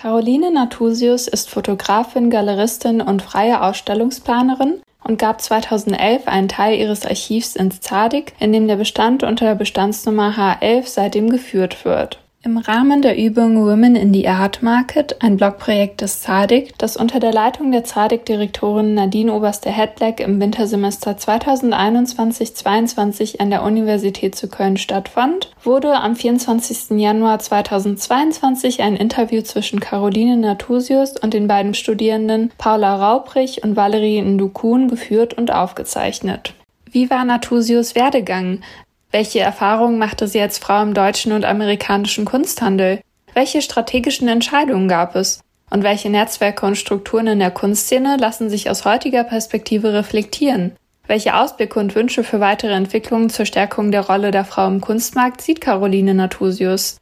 Caroline Nathusius ist Fotografin, Galeristin und freie Ausstellungsplanerin und gab 2011 einen Teil ihres Archivs ins ZADIC, in dem der Bestand unter der Bestandsnummer H11 seitdem geführt wird. Im Rahmen der Übung Women in the Art Market, ein Blogprojekt des ZADIC, das unter der Leitung der ZADIC-Direktorin Nadine Oberste-Hedleck im Wintersemester 2021-22 an der Universität zu Köln stattfand, wurde am 24. Januar 2022 ein Interview zwischen Caroline Natusius und den beiden Studierenden Paula Raubrich und Valerie Ndukun geführt und aufgezeichnet. Wie war Natusius Werdegang? Welche Erfahrungen machte sie als Frau im deutschen und amerikanischen Kunsthandel? Welche strategischen Entscheidungen gab es? Und welche Netzwerke und Strukturen in der Kunstszene lassen sich aus heutiger Perspektive reflektieren? Welche Ausblicke und Wünsche für weitere Entwicklungen zur Stärkung der Rolle der Frau im Kunstmarkt sieht Caroline Natusius?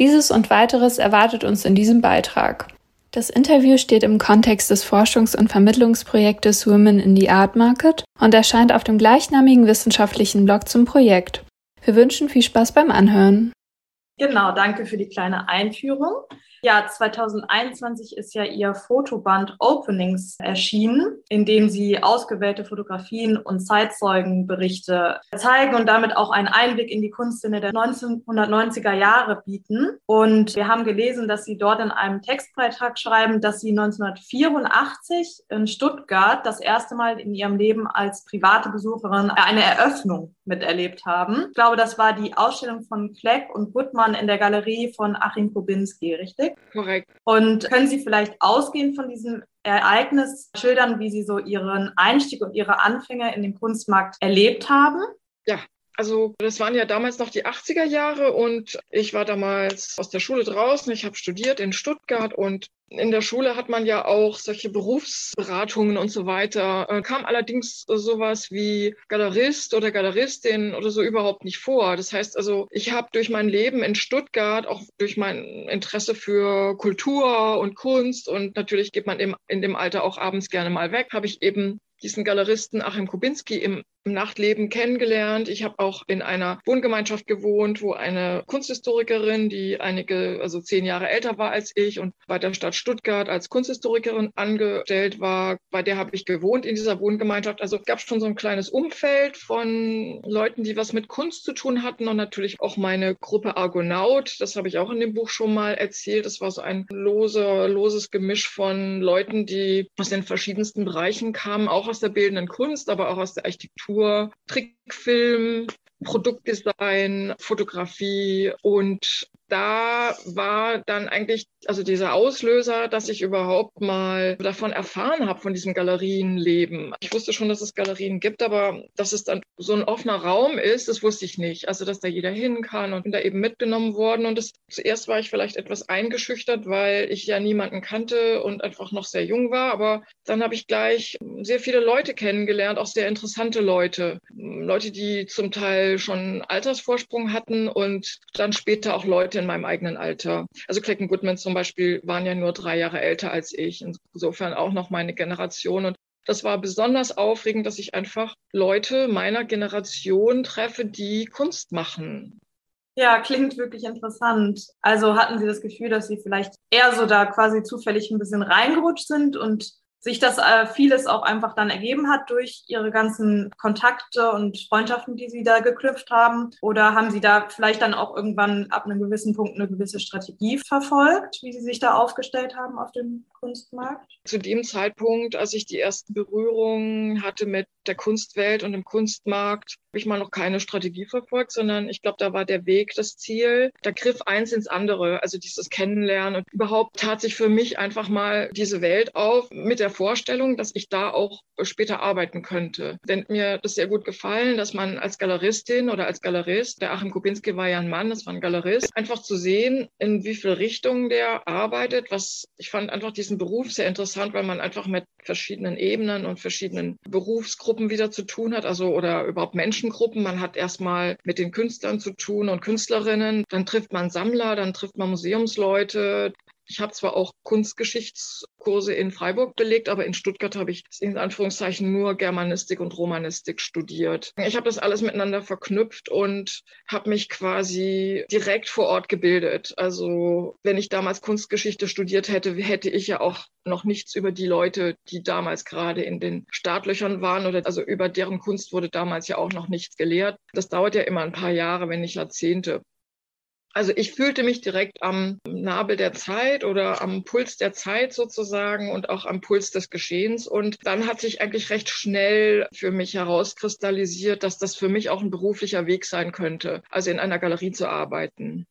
Dieses und weiteres erwartet uns in diesem Beitrag. Das Interview steht im Kontext des Forschungs- und Vermittlungsprojektes Women in the Art Market und erscheint auf dem gleichnamigen wissenschaftlichen Blog zum Projekt. Wir wünschen viel Spaß beim Anhören. Genau, danke für die kleine Einführung. Ja, 2021 ist ja ihr Fotoband Openings erschienen, in dem sie ausgewählte Fotografien und Zeitzeugenberichte zeigen und damit auch einen Einblick in die Kunstszene der 1990er Jahre bieten. Und wir haben gelesen, dass sie dort in einem Textbeitrag schreiben, dass sie 1984 in Stuttgart das erste Mal in ihrem Leben als private Besucherin eine Eröffnung miterlebt haben. Ich glaube, das war die Ausstellung von Fleck und Gutmann in der Galerie von Achim Kubinski, richtig? Korrekt. Und können Sie vielleicht ausgehend von diesem Ereignis schildern, wie Sie so Ihren Einstieg und Ihre Anfänge in den Kunstmarkt erlebt haben? Ja, also das waren ja damals noch die 80er Jahre und ich war damals aus der Schule draußen. Ich habe studiert in Stuttgart und in der Schule hat man ja auch solche Berufsberatungen und so weiter. Äh, kam allerdings sowas wie Galerist oder Galeristin oder so überhaupt nicht vor. Das heißt also, ich habe durch mein Leben in Stuttgart, auch durch mein Interesse für Kultur und Kunst und natürlich geht man im, in dem Alter auch abends gerne mal weg, habe ich eben diesen Galeristen Achim Kubinski im im Nachtleben kennengelernt. Ich habe auch in einer Wohngemeinschaft gewohnt, wo eine Kunsthistorikerin, die einige, also zehn Jahre älter war als ich und bei der Stadt Stuttgart als Kunsthistorikerin angestellt war, bei der habe ich gewohnt in dieser Wohngemeinschaft. Also gab es schon so ein kleines Umfeld von Leuten, die was mit Kunst zu tun hatten und natürlich auch meine Gruppe Argonaut. Das habe ich auch in dem Buch schon mal erzählt. Das war so ein lose, loses Gemisch von Leuten, die aus den verschiedensten Bereichen kamen, auch aus der bildenden Kunst, aber auch aus der Architektur Trickfilm, Produktdesign, Fotografie und da war dann eigentlich also dieser Auslöser, dass ich überhaupt mal davon erfahren habe, von diesem Galerienleben. Ich wusste schon, dass es Galerien gibt, aber dass es dann so ein offener Raum ist, das wusste ich nicht. Also, dass da jeder hin kann und bin da eben mitgenommen worden. Und das, zuerst war ich vielleicht etwas eingeschüchtert, weil ich ja niemanden kannte und einfach noch sehr jung war. Aber dann habe ich gleich sehr viele Leute kennengelernt, auch sehr interessante Leute. Leute, die zum Teil schon Altersvorsprung hatten und dann später auch Leute in meinem eigenen Alter. Also Clayton Goodman zum Beispiel waren ja nur drei Jahre älter als ich. Insofern auch noch meine Generation. Und das war besonders aufregend, dass ich einfach Leute meiner Generation treffe, die Kunst machen. Ja, klingt wirklich interessant. Also hatten Sie das Gefühl, dass Sie vielleicht eher so da quasi zufällig ein bisschen reingerutscht sind und sich das äh, vieles auch einfach dann ergeben hat durch ihre ganzen Kontakte und Freundschaften, die sie da geknüpft haben? Oder haben sie da vielleicht dann auch irgendwann ab einem gewissen Punkt eine gewisse Strategie verfolgt, wie sie sich da aufgestellt haben auf dem Kunstmarkt? Zu dem Zeitpunkt, als ich die ersten Berührungen hatte mit der Kunstwelt und dem Kunstmarkt, habe ich mal noch keine Strategie verfolgt, sondern ich glaube, da war der Weg das Ziel. Da griff eins ins andere, also dieses Kennenlernen und überhaupt tat sich für mich einfach mal diese Welt auf mit der Vorstellung, dass ich da auch später arbeiten könnte. Denn mir das sehr gut gefallen, dass man als Galeristin oder als Galerist, der Achim Kubinski war ja ein Mann, das war ein Galerist, einfach zu sehen, in wie viel Richtung der arbeitet, was ich fand einfach diesen Beruf sehr interessant, weil man einfach mit verschiedenen Ebenen und verschiedenen Berufsgruppen wieder zu tun hat, also oder überhaupt Menschengruppen. Man hat erstmal mit den Künstlern zu tun und Künstlerinnen, dann trifft man Sammler, dann trifft man Museumsleute, Ich habe zwar auch Kunstgeschichtskurse in Freiburg belegt, aber in Stuttgart habe ich in Anführungszeichen nur Germanistik und Romanistik studiert. Ich habe das alles miteinander verknüpft und habe mich quasi direkt vor Ort gebildet. Also wenn ich damals Kunstgeschichte studiert hätte, hätte ich ja auch noch nichts über die Leute, die damals gerade in den Startlöchern waren oder also über deren Kunst wurde damals ja auch noch nichts gelehrt. Das dauert ja immer ein paar Jahre, wenn nicht Jahrzehnte. Also ich fühlte mich direkt am Nabel der Zeit oder am Puls der Zeit sozusagen und auch am Puls des Geschehens. Und dann hat sich eigentlich recht schnell für mich herauskristallisiert, dass das für mich auch ein beruflicher Weg sein könnte, also in einer Galerie zu arbeiten.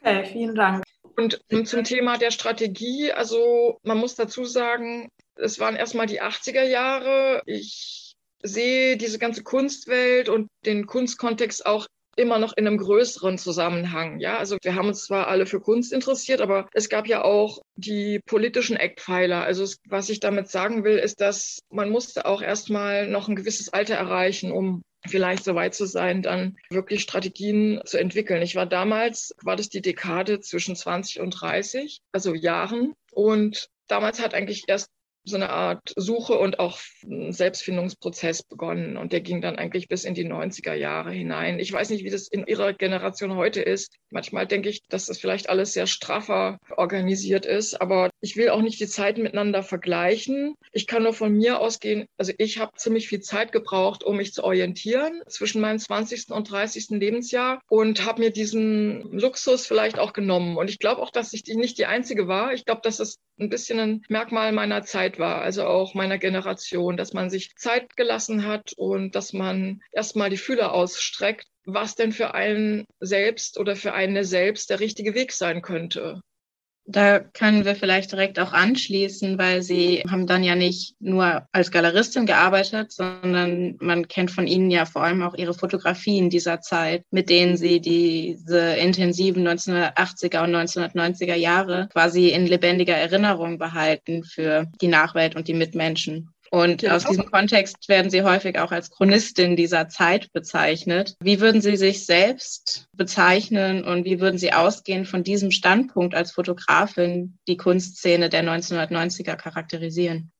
Okay, vielen Dank. Und zum Thema der Strategie, also man muss dazu sagen, es waren erstmal die 80er Jahre. Ich sehe diese ganze Kunstwelt und den Kunstkontext auch immer noch in einem größeren Zusammenhang. Ja, also wir haben uns zwar alle für Kunst interessiert, aber es gab ja auch die politischen Eckpfeiler. Also was ich damit sagen will, ist, dass man musste auch erstmal noch ein gewisses Alter erreichen, um vielleicht so weit zu sein, dann wirklich Strategien zu entwickeln. Ich war damals, war das die Dekade zwischen 20 und 30, also Jahren. Und damals hat eigentlich erst so eine Art Suche und auch Selbstfindungsprozess begonnen. Und der ging dann eigentlich bis in die 90er Jahre hinein. Ich weiß nicht, wie das in Ihrer Generation heute ist. Manchmal denke ich, dass das vielleicht alles sehr straffer organisiert ist. Aber ich will auch nicht die Zeiten miteinander vergleichen. Ich kann nur von mir ausgehen. Also ich habe ziemlich viel Zeit gebraucht, um mich zu orientieren zwischen meinem 20. und 30. Lebensjahr und habe mir diesen Luxus vielleicht auch genommen. Und ich glaube auch, dass ich nicht die Einzige war. Ich glaube, dass es ein bisschen ein Merkmal meiner Zeit war, also auch meiner Generation, dass man sich Zeit gelassen hat und dass man erstmal die Fühler ausstreckt, was denn für einen selbst oder für eine selbst der richtige Weg sein könnte. Da können wir vielleicht direkt auch anschließen, weil Sie haben dann ja nicht nur als Galeristin gearbeitet, sondern man kennt von Ihnen ja vor allem auch Ihre Fotografien dieser Zeit, mit denen Sie diese intensiven 1980er und 1990er Jahre quasi in lebendiger Erinnerung behalten für die Nachwelt und die Mitmenschen. Und ja. aus diesem Kontext werden Sie häufig auch als Chronistin dieser Zeit bezeichnet. Wie würden Sie sich selbst bezeichnen und wie würden Sie ausgehend von diesem Standpunkt als Fotografin die Kunstszene der 1990er charakterisieren?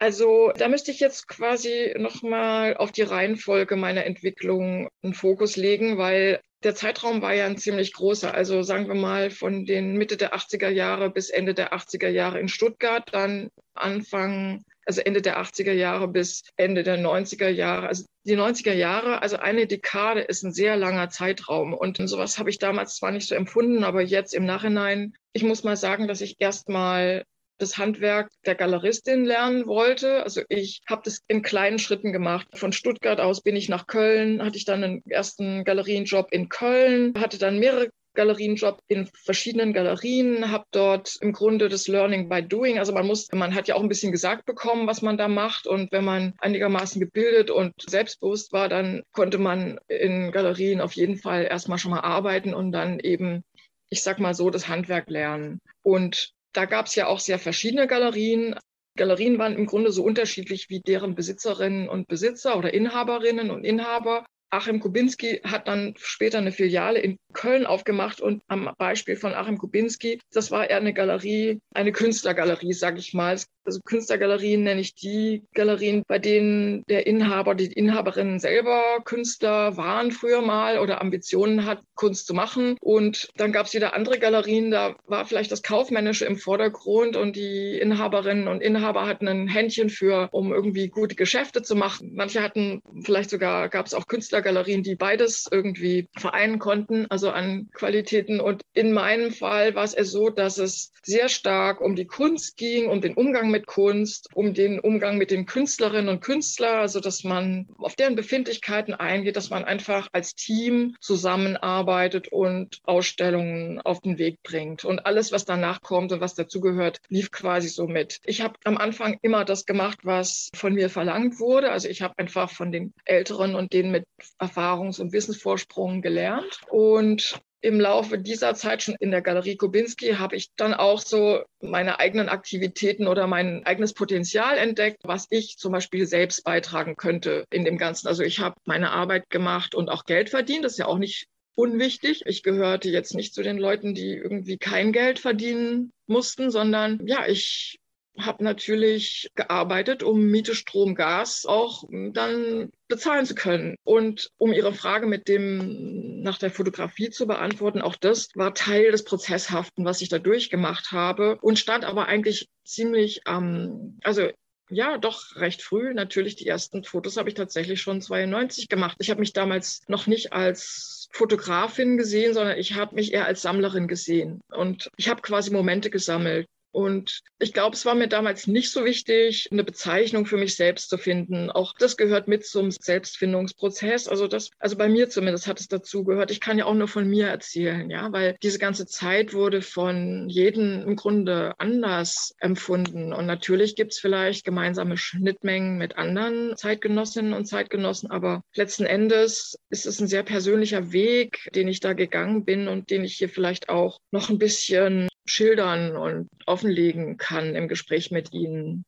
Also da müsste ich jetzt quasi nochmal auf die Reihenfolge meiner Entwicklung einen Fokus legen, weil der Zeitraum war ja ein ziemlich großer. Also sagen wir mal von den Mitte der 80er Jahre bis Ende der 80er Jahre in Stuttgart, dann Anfang also Ende der 80er Jahre bis Ende der 90er Jahre. Also die 90er Jahre, also eine Dekade ist ein sehr langer Zeitraum. Und sowas habe ich damals zwar nicht so empfunden, aber jetzt im Nachhinein, ich muss mal sagen, dass ich erstmal das Handwerk der Galeristin lernen wollte. Also ich habe das in kleinen Schritten gemacht. Von Stuttgart aus bin ich nach Köln, hatte ich dann einen ersten Galerienjob in Köln, hatte dann mehrere Galerienjob in verschiedenen Galerien, habe dort im Grunde das Learning by Doing. Also man muss, man hat ja auch ein bisschen gesagt bekommen, was man da macht. Und wenn man einigermaßen gebildet und selbstbewusst war, dann konnte man in Galerien auf jeden Fall erstmal schon mal arbeiten und dann eben, ich sag mal so, das Handwerk lernen. Und da gab es ja auch sehr verschiedene Galerien. Galerien waren im Grunde so unterschiedlich wie deren Besitzerinnen und Besitzer oder Inhaberinnen und Inhaber. Achim Kubinski hat dann später eine Filiale in Köln aufgemacht und am Beispiel von Achim Kubinski, das war eher eine Galerie, eine Künstlergalerie, sage ich mal. Also Künstlergalerien nenne ich die Galerien, bei denen der Inhaber, die Inhaberinnen selber Künstler waren früher mal oder Ambitionen hat, Kunst zu machen. Und dann gab es wieder andere Galerien, da war vielleicht das Kaufmännische im Vordergrund und die Inhaberinnen und Inhaber hatten ein Händchen für, um irgendwie gute Geschäfte zu machen. Manche hatten vielleicht sogar, gab es auch Künstlergalerien, die beides irgendwie vereinen konnten, also an Qualitäten. Und in meinem Fall war es eher so, dass es sehr stark um die Kunst ging, um den Umgang mit Kunst, um den Umgang mit den Künstlerinnen und Künstlern, also dass man auf deren Befindlichkeiten eingeht, dass man einfach als Team zusammenarbeitet und Ausstellungen auf den Weg bringt. Und alles, was danach kommt und was dazugehört, lief quasi so mit. Ich habe am Anfang immer das gemacht, was von mir verlangt wurde. Also ich habe einfach von den Älteren und denen mit Erfahrungs- und Wissensvorsprung gelernt. Und im Laufe dieser Zeit schon in der Galerie Kubinski habe ich dann auch so meine eigenen Aktivitäten oder mein eigenes Potenzial entdeckt, was ich zum Beispiel selbst beitragen könnte in dem Ganzen. Also ich habe meine Arbeit gemacht und auch Geld verdient. Das ist ja auch nicht unwichtig. Ich gehörte jetzt nicht zu den Leuten, die irgendwie kein Geld verdienen mussten, sondern ja, ich habe natürlich gearbeitet, um Miete, Strom, Gas auch dann bezahlen zu können. Und um Ihre Frage mit dem nach der Fotografie zu beantworten, auch das war Teil des Prozesshaften, was ich da durchgemacht habe und stand aber eigentlich ziemlich am, ähm, also ja, doch recht früh. Natürlich, die ersten Fotos habe ich tatsächlich schon 92 gemacht. Ich habe mich damals noch nicht als Fotografin gesehen, sondern ich habe mich eher als Sammlerin gesehen. Und ich habe quasi Momente gesammelt. Und ich glaube, es war mir damals nicht so wichtig, eine Bezeichnung für mich selbst zu finden. Auch das gehört mit zum Selbstfindungsprozess. Also das, also bei mir zumindest hat es dazu gehört. Ich kann ja auch nur von mir erzählen, ja, weil diese ganze Zeit wurde von jedem im Grunde anders empfunden. Und natürlich gibt es vielleicht gemeinsame Schnittmengen mit anderen Zeitgenossinnen und Zeitgenossen, aber letzten Endes ist es ein sehr persönlicher Weg, den ich da gegangen bin und den ich hier vielleicht auch noch ein bisschen schildern und offenlegen kann im Gespräch mit Ihnen.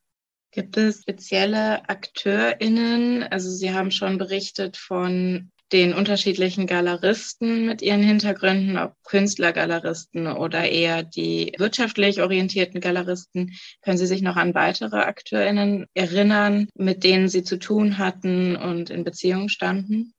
Gibt es spezielle AkteurInnen? Also Sie haben schon berichtet von den unterschiedlichen Galeristen mit ihren Hintergründen, ob Künstlergaleristen oder eher die wirtschaftlich orientierten Galeristen. Können Sie sich noch an weitere AkteurInnen erinnern, mit denen Sie zu tun hatten und in Beziehung standen?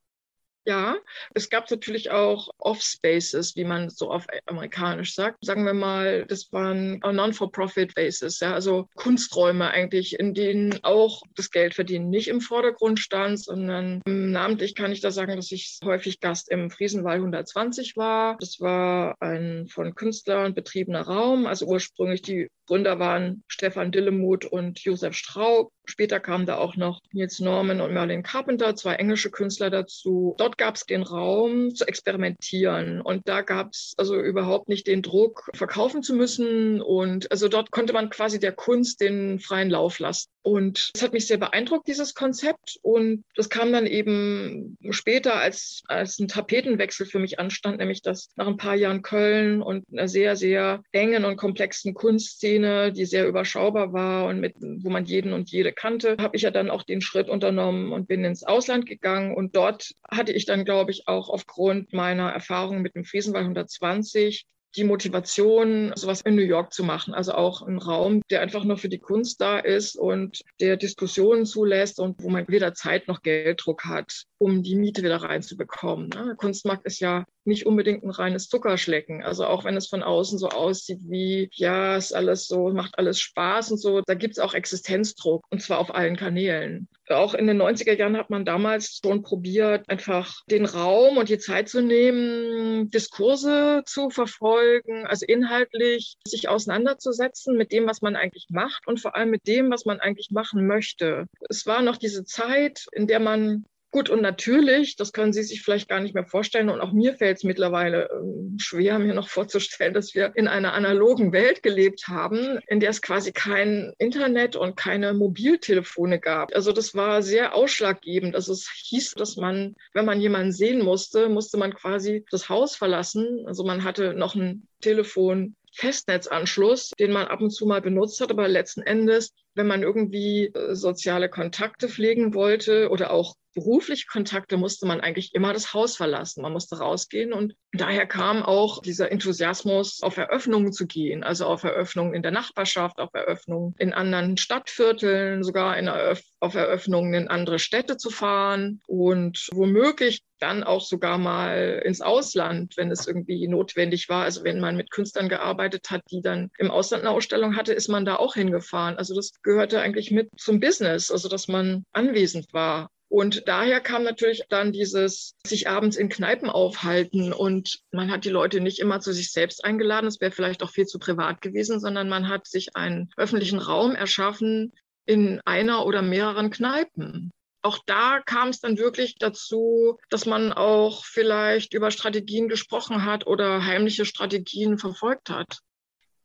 Ja, es gab natürlich auch Off-Spaces, wie man so auf amerikanisch sagt. Sagen wir mal, das waren Non-for-Profit-Bases, ja, also Kunsträume eigentlich, in denen auch das Geldverdienen nicht im Vordergrund stand, sondern namentlich kann ich da sagen, dass ich häufig Gast im Friesenwall 120 war. Das war ein von Künstlern betriebener Raum, also ursprünglich die Gründer waren Stefan Dillemuth und Josef Straub. Später kamen da auch noch Nils Norman und Merlin Carpenter, zwei englische Künstler dazu. Dort gab es den Raum zu experimentieren und da gab es also überhaupt nicht den Druck, verkaufen zu müssen. Und also dort konnte man quasi der Kunst den freien Lauf lassen. Und es hat mich sehr beeindruckt, dieses Konzept. Und das kam dann eben später, als, als ein Tapetenwechsel für mich anstand, nämlich dass nach ein paar Jahren Köln und einer sehr, sehr engen und komplexen Kunstszene Szene, die sehr überschaubar war und mit, wo man jeden und jede kannte, habe ich ja dann auch den Schritt unternommen und bin ins Ausland gegangen. Und dort hatte ich dann, glaube ich, auch aufgrund meiner Erfahrung mit dem Friesenwall 120 die Motivation, sowas in New York zu machen. Also auch ein Raum, der einfach nur für die Kunst da ist und der Diskussionen zulässt und wo man weder Zeit noch Gelddruck hat, um die Miete wieder reinzubekommen. Ne? Der Kunstmarkt ist ja nicht unbedingt ein reines Zuckerschlecken. Also auch wenn es von außen so aussieht wie, ja, ist alles so, macht alles Spaß und so, da gibt es auch Existenzdruck und zwar auf allen Kanälen. Auch in den 90er Jahren hat man damals schon probiert, einfach den Raum und die Zeit zu nehmen, Diskurse zu verfolgen, also inhaltlich sich auseinanderzusetzen mit dem, was man eigentlich macht und vor allem mit dem, was man eigentlich machen möchte. Es war noch diese Zeit, in der man Gut, und natürlich, das können Sie sich vielleicht gar nicht mehr vorstellen, und auch mir fällt es mittlerweile äh, schwer, mir noch vorzustellen, dass wir in einer analogen Welt gelebt haben, in der es quasi kein Internet und keine Mobiltelefone gab. Also das war sehr ausschlaggebend. Also es hieß, dass man, wenn man jemanden sehen musste, musste man quasi das Haus verlassen. Also man hatte noch ein Telefon Festnetzanschluss, den man ab und zu mal benutzt hat, aber letzten Endes, wenn man irgendwie äh, soziale Kontakte pflegen wollte oder auch berufliche Kontakte musste man eigentlich immer das Haus verlassen. Man musste rausgehen und daher kam auch dieser Enthusiasmus, auf Eröffnungen zu gehen, also auf Eröffnungen in der Nachbarschaft, auf Eröffnungen in anderen Stadtvierteln, sogar Eröff auf Eröffnungen in andere Städte zu fahren und womöglich dann auch sogar mal ins Ausland, wenn es irgendwie notwendig war. Also wenn man mit Künstlern gearbeitet hat, die dann im Ausland eine Ausstellung hatte, ist man da auch hingefahren. Also das gehörte eigentlich mit zum Business, also dass man anwesend war. Und daher kam natürlich dann dieses sich abends in Kneipen aufhalten und man hat die Leute nicht immer zu sich selbst eingeladen, es wäre vielleicht auch viel zu privat gewesen, sondern man hat sich einen öffentlichen Raum erschaffen in einer oder mehreren Kneipen. Auch da kam es dann wirklich dazu, dass man auch vielleicht über Strategien gesprochen hat oder heimliche Strategien verfolgt hat.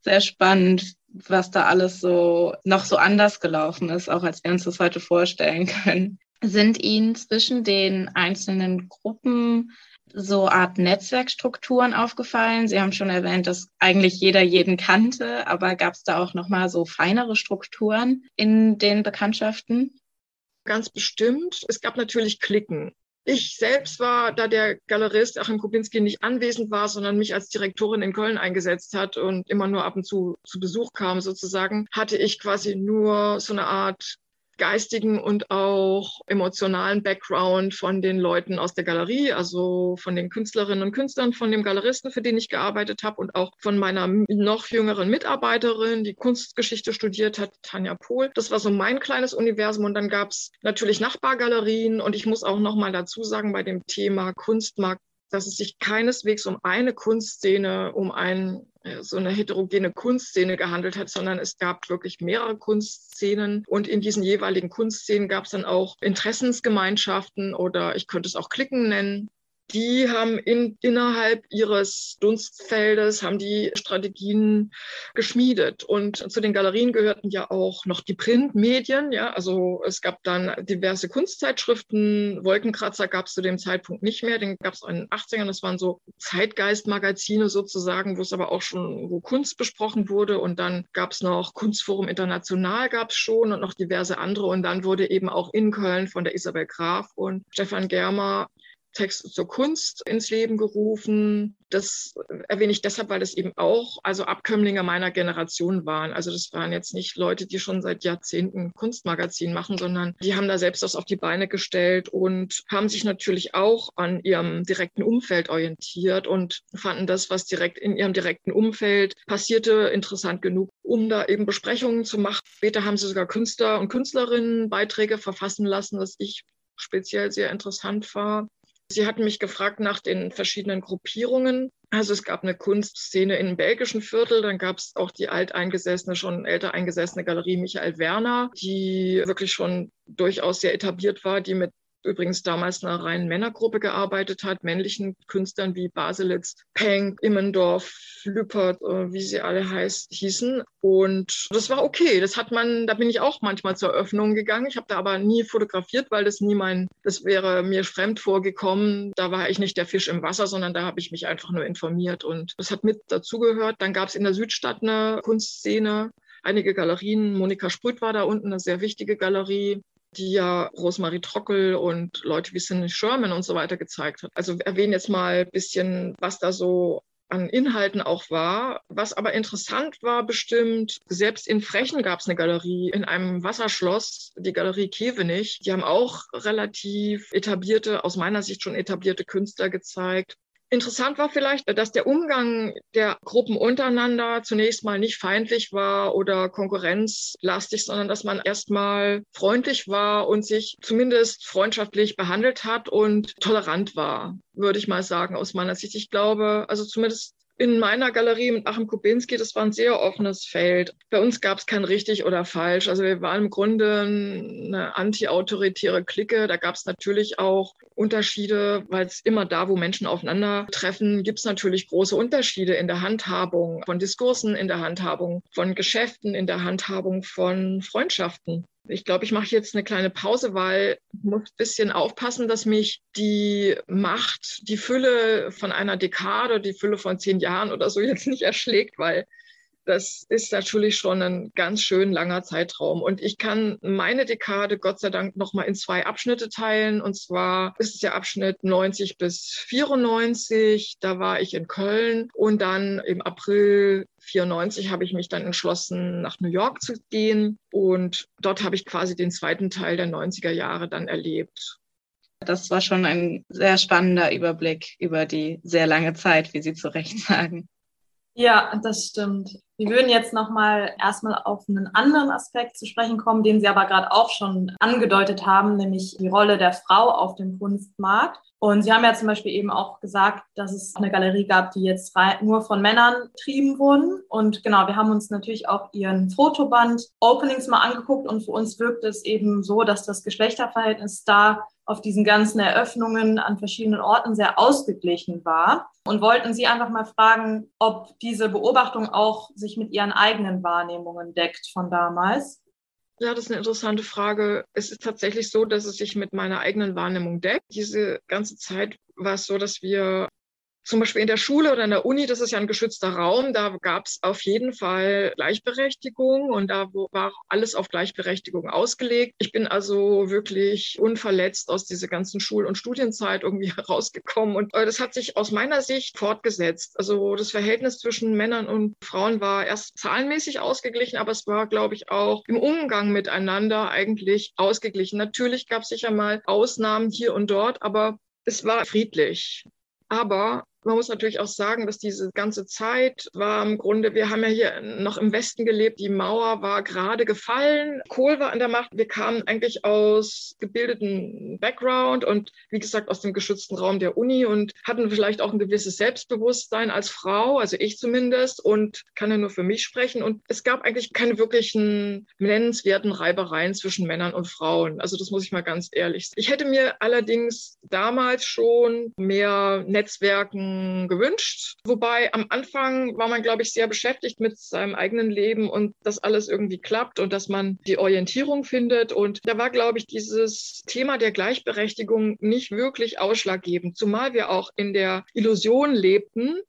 Sehr spannend, was da alles so noch so anders gelaufen ist, auch als wir uns das heute vorstellen können. Sind Ihnen zwischen den einzelnen Gruppen so Art Netzwerkstrukturen aufgefallen? Sie haben schon erwähnt, dass eigentlich jeder jeden kannte, aber gab es da auch noch mal so feinere Strukturen in den Bekanntschaften? Ganz bestimmt. Es gab natürlich Klicken. Ich selbst war, da der Galerist Achim Kubinski nicht anwesend war, sondern mich als Direktorin in Köln eingesetzt hat und immer nur ab und zu zu Besuch kam sozusagen, hatte ich quasi nur so eine Art geistigen und auch emotionalen Background von den Leuten aus der Galerie, also von den Künstlerinnen und Künstlern, von dem Galeristen, für den ich gearbeitet habe und auch von meiner noch jüngeren Mitarbeiterin, die Kunstgeschichte studiert hat, Tanja Pohl. Das war so mein kleines Universum und dann gab es natürlich Nachbargalerien und ich muss auch noch mal dazu sagen, bei dem Thema Kunstmarkt dass es sich keineswegs um eine Kunstszene, um ein, äh, so eine heterogene Kunstszene gehandelt hat, sondern es gab wirklich mehrere Kunstszenen. Und in diesen jeweiligen Kunstszenen gab es dann auch Interessensgemeinschaften oder ich könnte es auch Klicken nennen die haben in, innerhalb ihres Dunstfeldes, haben die Strategien geschmiedet. Und zu den Galerien gehörten ja auch noch die Printmedien. Ja, also es gab dann diverse Kunstzeitschriften. Wolkenkratzer gab es zu dem Zeitpunkt nicht mehr. Den gab es in den 80ern. Das waren so Zeitgeistmagazine sozusagen, wo es aber auch schon, wo Kunst besprochen wurde. Und dann gab es noch Kunstforum International gab es schon und noch diverse andere. Und dann wurde eben auch in Köln von der Isabel Graf und Stefan Germer Text zur Kunst ins Leben gerufen. Das erwähne ich deshalb, weil das eben auch also Abkömmlinge meiner Generation waren. Also das waren jetzt nicht Leute, die schon seit Jahrzehnten Kunstmagazin machen, sondern die haben da selbst das auf die Beine gestellt und haben sich natürlich auch an ihrem direkten Umfeld orientiert und fanden das, was direkt in ihrem direkten Umfeld passierte, interessant genug, um da eben Besprechungen zu machen. Später haben sie sogar Künstler und Künstlerinnen Beiträge verfassen lassen, was ich speziell sehr interessant war. Sie hatten mich gefragt nach den verschiedenen Gruppierungen. Also es gab eine Kunstszene im belgischen Viertel, dann gab es auch die alteingesessene, schon älter eingesessene Galerie Michael Werner, die wirklich schon durchaus sehr etabliert war, die mit übrigens damals einer reinen Männergruppe gearbeitet hat, männlichen Künstlern wie Baselitz, Penck, Immendorf, Lüppert, äh, wie sie alle heißt, hießen. Und das war okay. Das hat man, da bin ich auch manchmal zur Eröffnung gegangen. Ich habe da aber nie fotografiert, weil das nie mein, das wäre mir fremd vorgekommen. Da war ich nicht der Fisch im Wasser, sondern da habe ich mich einfach nur informiert und das hat mit dazugehört. Dann gab es in der Südstadt eine Kunstszene einige Galerien. Monika Sprüth war da unten, eine sehr wichtige Galerie die ja Rosemarie Trockel und Leute wie Cindy Sherman und so weiter gezeigt hat. Also erwähnen jetzt mal ein bisschen, was da so an Inhalten auch war. Was aber interessant war bestimmt, selbst in Frechen gab es eine Galerie in einem Wasserschloss, die Galerie Kevenich. Die haben auch relativ etablierte, aus meiner Sicht schon etablierte Künstler gezeigt. Interessant war vielleicht, dass der Umgang der Gruppen untereinander zunächst mal nicht feindlich war oder konkurrenzlastig, sondern dass man erstmal freundlich war und sich zumindest freundschaftlich behandelt hat und tolerant war, würde ich mal sagen, aus meiner Sicht. Ich glaube, also zumindest in meiner Galerie mit Achim Kubinski, das war ein sehr offenes Feld. Bei uns gab es kein richtig oder falsch. Also wir waren im Grunde eine anti-autoritäre Clique. Da gab es natürlich auch Unterschiede, weil es immer da, wo Menschen aufeinandertreffen, gibt es natürlich große Unterschiede in der Handhabung von Diskursen, in der Handhabung von Geschäften, in der Handhabung von Freundschaften. Ich glaube, ich mache jetzt eine kleine Pause, weil ich muss ein bisschen aufpassen, dass mich die Macht, die Fülle von einer Dekade, die Fülle von zehn Jahren oder so jetzt nicht erschlägt, weil das ist natürlich schon ein ganz schön langer Zeitraum. Und ich kann meine Dekade Gott sei Dank nochmal in zwei Abschnitte teilen. Und zwar ist es der Abschnitt 90 bis 94. Da war ich in Köln. Und dann im April 94 habe ich mich dann entschlossen, nach New York zu gehen. Und dort habe ich quasi den zweiten Teil der 90er Jahre dann erlebt. Das war schon ein sehr spannender Überblick über die sehr lange Zeit, wie Sie zu Recht sagen. Ja, das stimmt. Wir würden jetzt nochmal erstmal auf einen anderen Aspekt zu sprechen kommen, den Sie aber gerade auch schon angedeutet haben, nämlich die Rolle der Frau auf dem Kunstmarkt. Und Sie haben ja zum Beispiel eben auch gesagt, dass es eine Galerie gab, die jetzt nur von Männern betrieben wurden. Und genau, wir haben uns natürlich auch Ihren Fotoband Openings mal angeguckt und für uns wirkt es eben so, dass das Geschlechterverhältnis da auf diesen ganzen Eröffnungen an verschiedenen Orten sehr ausgeglichen war und wollten Sie einfach mal fragen, ob diese Beobachtung auch sich mit Ihren eigenen Wahrnehmungen deckt von damals. Ja, das ist eine interessante Frage. Es ist tatsächlich so, dass es sich mit meiner eigenen Wahrnehmung deckt. Diese ganze Zeit war es so, dass wir zum Beispiel in der Schule oder in der Uni, das ist ja ein geschützter Raum, da gab es auf jeden Fall Gleichberechtigung und da war alles auf Gleichberechtigung ausgelegt. Ich bin also wirklich unverletzt aus dieser ganzen Schul- und Studienzeit irgendwie herausgekommen und äh, das hat sich aus meiner Sicht fortgesetzt. Also das Verhältnis zwischen Männern und Frauen war erst zahlenmäßig ausgeglichen, aber es war, glaube ich, auch im Umgang miteinander eigentlich ausgeglichen. Natürlich gab es sicher mal Ausnahmen hier und dort, aber es war friedlich. Aber man muss natürlich auch sagen, dass diese ganze Zeit war im Grunde, wir haben ja hier noch im Westen gelebt, die Mauer war gerade gefallen, Kohl war an der Macht, wir kamen eigentlich aus gebildeten Background und wie gesagt aus dem geschützten Raum der Uni und hatten vielleicht auch ein gewisses Selbstbewusstsein als Frau, also ich zumindest und kann ja nur für mich sprechen und es gab eigentlich keine wirklichen nennenswerten Reibereien zwischen Männern und Frauen. Also das muss ich mal ganz ehrlich sagen. Ich hätte mir allerdings damals schon mehr Netzwerken gewünscht. Wobei am Anfang war man, glaube ich, sehr beschäftigt mit seinem eigenen Leben und dass alles irgendwie klappt und dass man die Orientierung findet. Und da war, glaube ich, dieses Thema der Gleichberechtigung nicht wirklich ausschlaggebend, zumal wir auch in der Illusion lebten,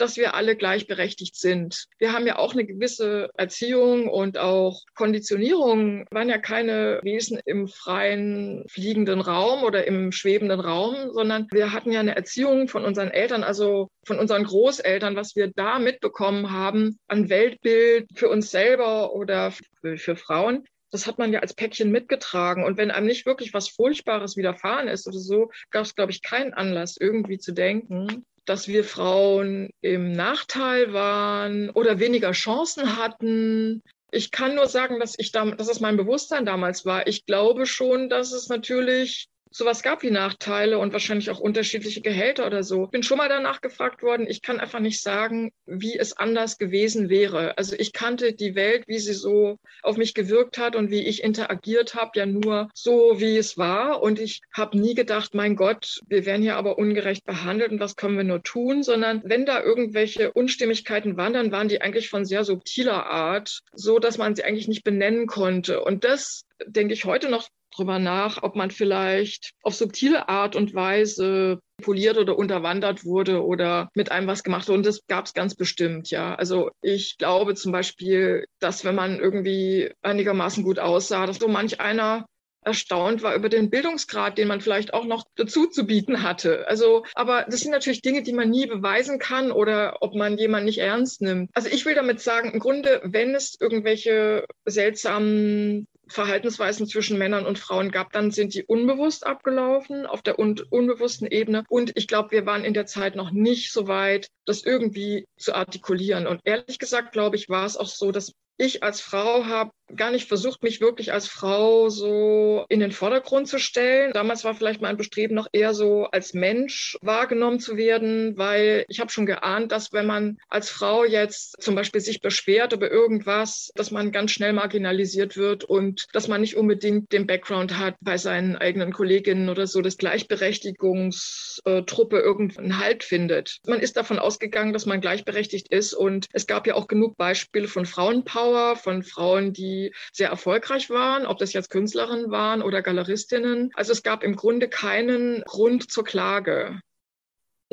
dass wir alle gleichberechtigt sind. Wir haben ja auch eine gewisse Erziehung und auch Konditionierung, wir waren ja keine Wesen im freien fliegenden Raum oder im schwebenden Raum, sondern wir hatten ja eine Erziehung von unseren Eltern, also von unseren Großeltern, was wir da mitbekommen haben an Weltbild für uns selber oder für, Frauen das hat man ja als Päckchen mitgetragen. Und wenn einem nicht wirklich was Furchtbares widerfahren ist oder so, gab es, glaube ich, keinen Anlass, irgendwie zu denken, dass wir Frauen im Nachteil waren oder weniger Chancen hatten. Ich kann nur sagen, dass ich da, dass es mein Bewusstsein damals war. Ich glaube schon, dass es natürlich sowas gab wie Nachteile und wahrscheinlich auch unterschiedliche Gehälter oder so. Ich bin schon mal danach gefragt worden. Ich kann einfach nicht sagen, wie es anders gewesen wäre. Also ich kannte die Welt, wie sie so auf mich gewirkt hat und wie ich interagiert habe, ja nur so, wie es war. Und ich habe nie gedacht, mein Gott, wir werden hier aber ungerecht behandelt und was können wir nur tun, sondern wenn da irgendwelche Unstimmigkeiten waren, dann waren die eigentlich von sehr subtiler Art, so dass man sie eigentlich nicht benennen konnte. Und das denke ich heute noch drüber nach, ob man vielleicht auf subtile Art und Weise poliert oder unterwandert wurde oder mit einem was gemacht wurde. Und das gab es ganz bestimmt, ja. Also ich glaube zum Beispiel, dass wenn man irgendwie einigermaßen gut aussah, dass so manch einer erstaunt war über den Bildungsgrad, den man vielleicht auch noch dazu zu bieten hatte. Also, aber das sind natürlich Dinge, die man nie beweisen kann oder ob man jemanden nicht ernst nimmt. Also ich will damit sagen, im Grunde, wenn es irgendwelche seltsamen Verhaltensweisen zwischen Männern und Frauen gab, dann sind die unbewusst abgelaufen auf der un unbewussten Ebene. Und ich glaube, wir waren in der Zeit noch nicht so weit, das irgendwie zu artikulieren. Und ehrlich gesagt, glaube ich, war es auch so, dass ich als Frau habe gar nicht versucht, mich wirklich als Frau so in den Vordergrund zu stellen. Damals war vielleicht mein Bestreben noch eher so als Mensch wahrgenommen zu werden, weil ich habe schon geahnt, dass wenn man als Frau jetzt zum Beispiel sich beschwert über irgendwas, dass man ganz schnell marginalisiert wird und dass man nicht unbedingt den Background hat bei seinen eigenen Kolleginnen oder so, dass Gleichberechtigungstruppe irgendeinen Halt findet. Man ist davon ausgegangen, dass man gleichberechtigt ist und es gab ja auch genug Beispiele von Frauenpower, von Frauen, die sehr erfolgreich waren, ob das jetzt Künstlerinnen waren oder Galeristinnen. Also es gab im Grunde keinen Grund zur Klage.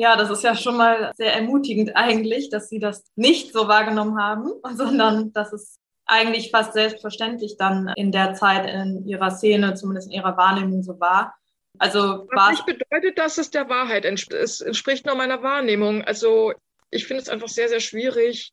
Ja, das ist ja schon mal sehr ermutigend eigentlich, dass Sie das nicht so wahrgenommen haben, sondern dass es eigentlich fast selbstverständlich dann in der Zeit in Ihrer Szene, zumindest in Ihrer Wahrnehmung so war. Also Was nicht bedeutet, dass es der Wahrheit entspricht. Es entspricht nur meiner Wahrnehmung. Also ich finde es einfach sehr, sehr schwierig,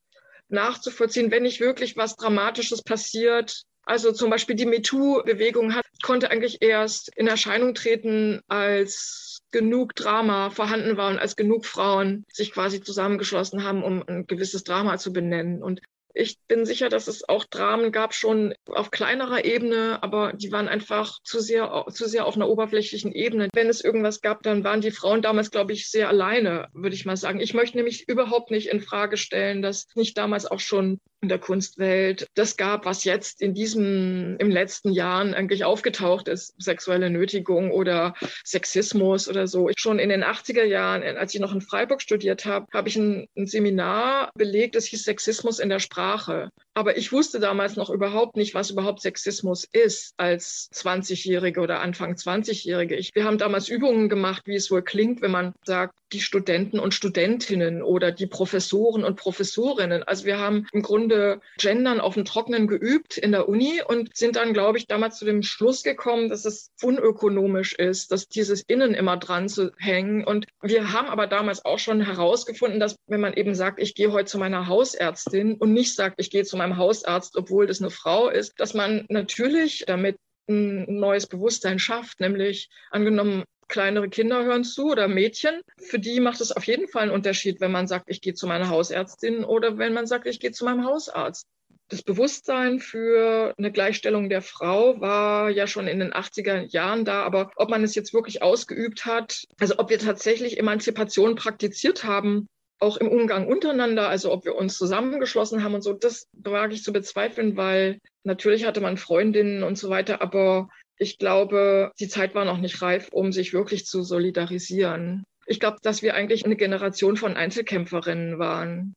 nachzuvollziehen, wenn nicht wirklich was Dramatisches passiert. Also zum Beispiel die MeToo-Bewegung konnte eigentlich erst in Erscheinung treten, als genug Drama vorhanden war und als genug Frauen sich quasi zusammengeschlossen haben, um ein gewisses Drama zu benennen. Und ich bin sicher, dass es auch Dramen gab, schon auf kleinerer Ebene, aber die waren einfach zu sehr, zu sehr auf einer oberflächlichen Ebene. Wenn es irgendwas gab, dann waren die Frauen damals, glaube ich, sehr alleine, würde ich mal sagen. Ich möchte nämlich überhaupt nicht in Frage stellen, dass nicht damals auch schon in der Kunstwelt das gab, was jetzt in diesem, im letzten Jahren eigentlich aufgetaucht ist, sexuelle Nötigung oder Sexismus oder so. Schon in den 80er Jahren, als ich noch in Freiburg studiert habe, habe ich ein, ein Seminar belegt, das hieß Sexismus in der Sprache. Aber ich wusste damals noch überhaupt nicht, was überhaupt Sexismus ist als 20-Jährige oder Anfang 20-Jährige. Wir haben damals Übungen gemacht, wie es wohl klingt, wenn man sagt, die Studenten und Studentinnen oder die Professoren und Professorinnen. Also wir haben im Grunde Gendern auf dem Trockenen geübt in der Uni und sind dann, glaube ich, damals zu dem Schluss gekommen, dass es unökonomisch ist, dass dieses Innen immer dran zu hängen. Und wir haben aber damals auch schon herausgefunden, dass wenn man eben sagt, ich gehe heute zu meiner Hausärztin und nicht sagt, ich gehe zu meinem Hausarzt, obwohl das eine Frau ist, dass man natürlich damit ein neues Bewusstsein schafft, nämlich angenommen, kleinere Kinder hören zu oder Mädchen. Für die macht es auf jeden Fall einen Unterschied, wenn man sagt, ich gehe zu meiner Hausärztin oder wenn man sagt, ich gehe zu meinem Hausarzt. Das Bewusstsein für eine Gleichstellung der Frau war ja schon in den 80er Jahren da, aber ob man es jetzt wirklich ausgeübt hat, also ob wir tatsächlich Emanzipation praktiziert haben, auch im Umgang untereinander, also ob wir uns zusammengeschlossen haben und so, das wage ich zu bezweifeln, weil natürlich hatte man Freundinnen und so weiter, aber ich glaube, die Zeit war noch nicht reif, um sich wirklich zu solidarisieren. Ich glaube, dass wir eigentlich eine Generation von Einzelkämpferinnen waren.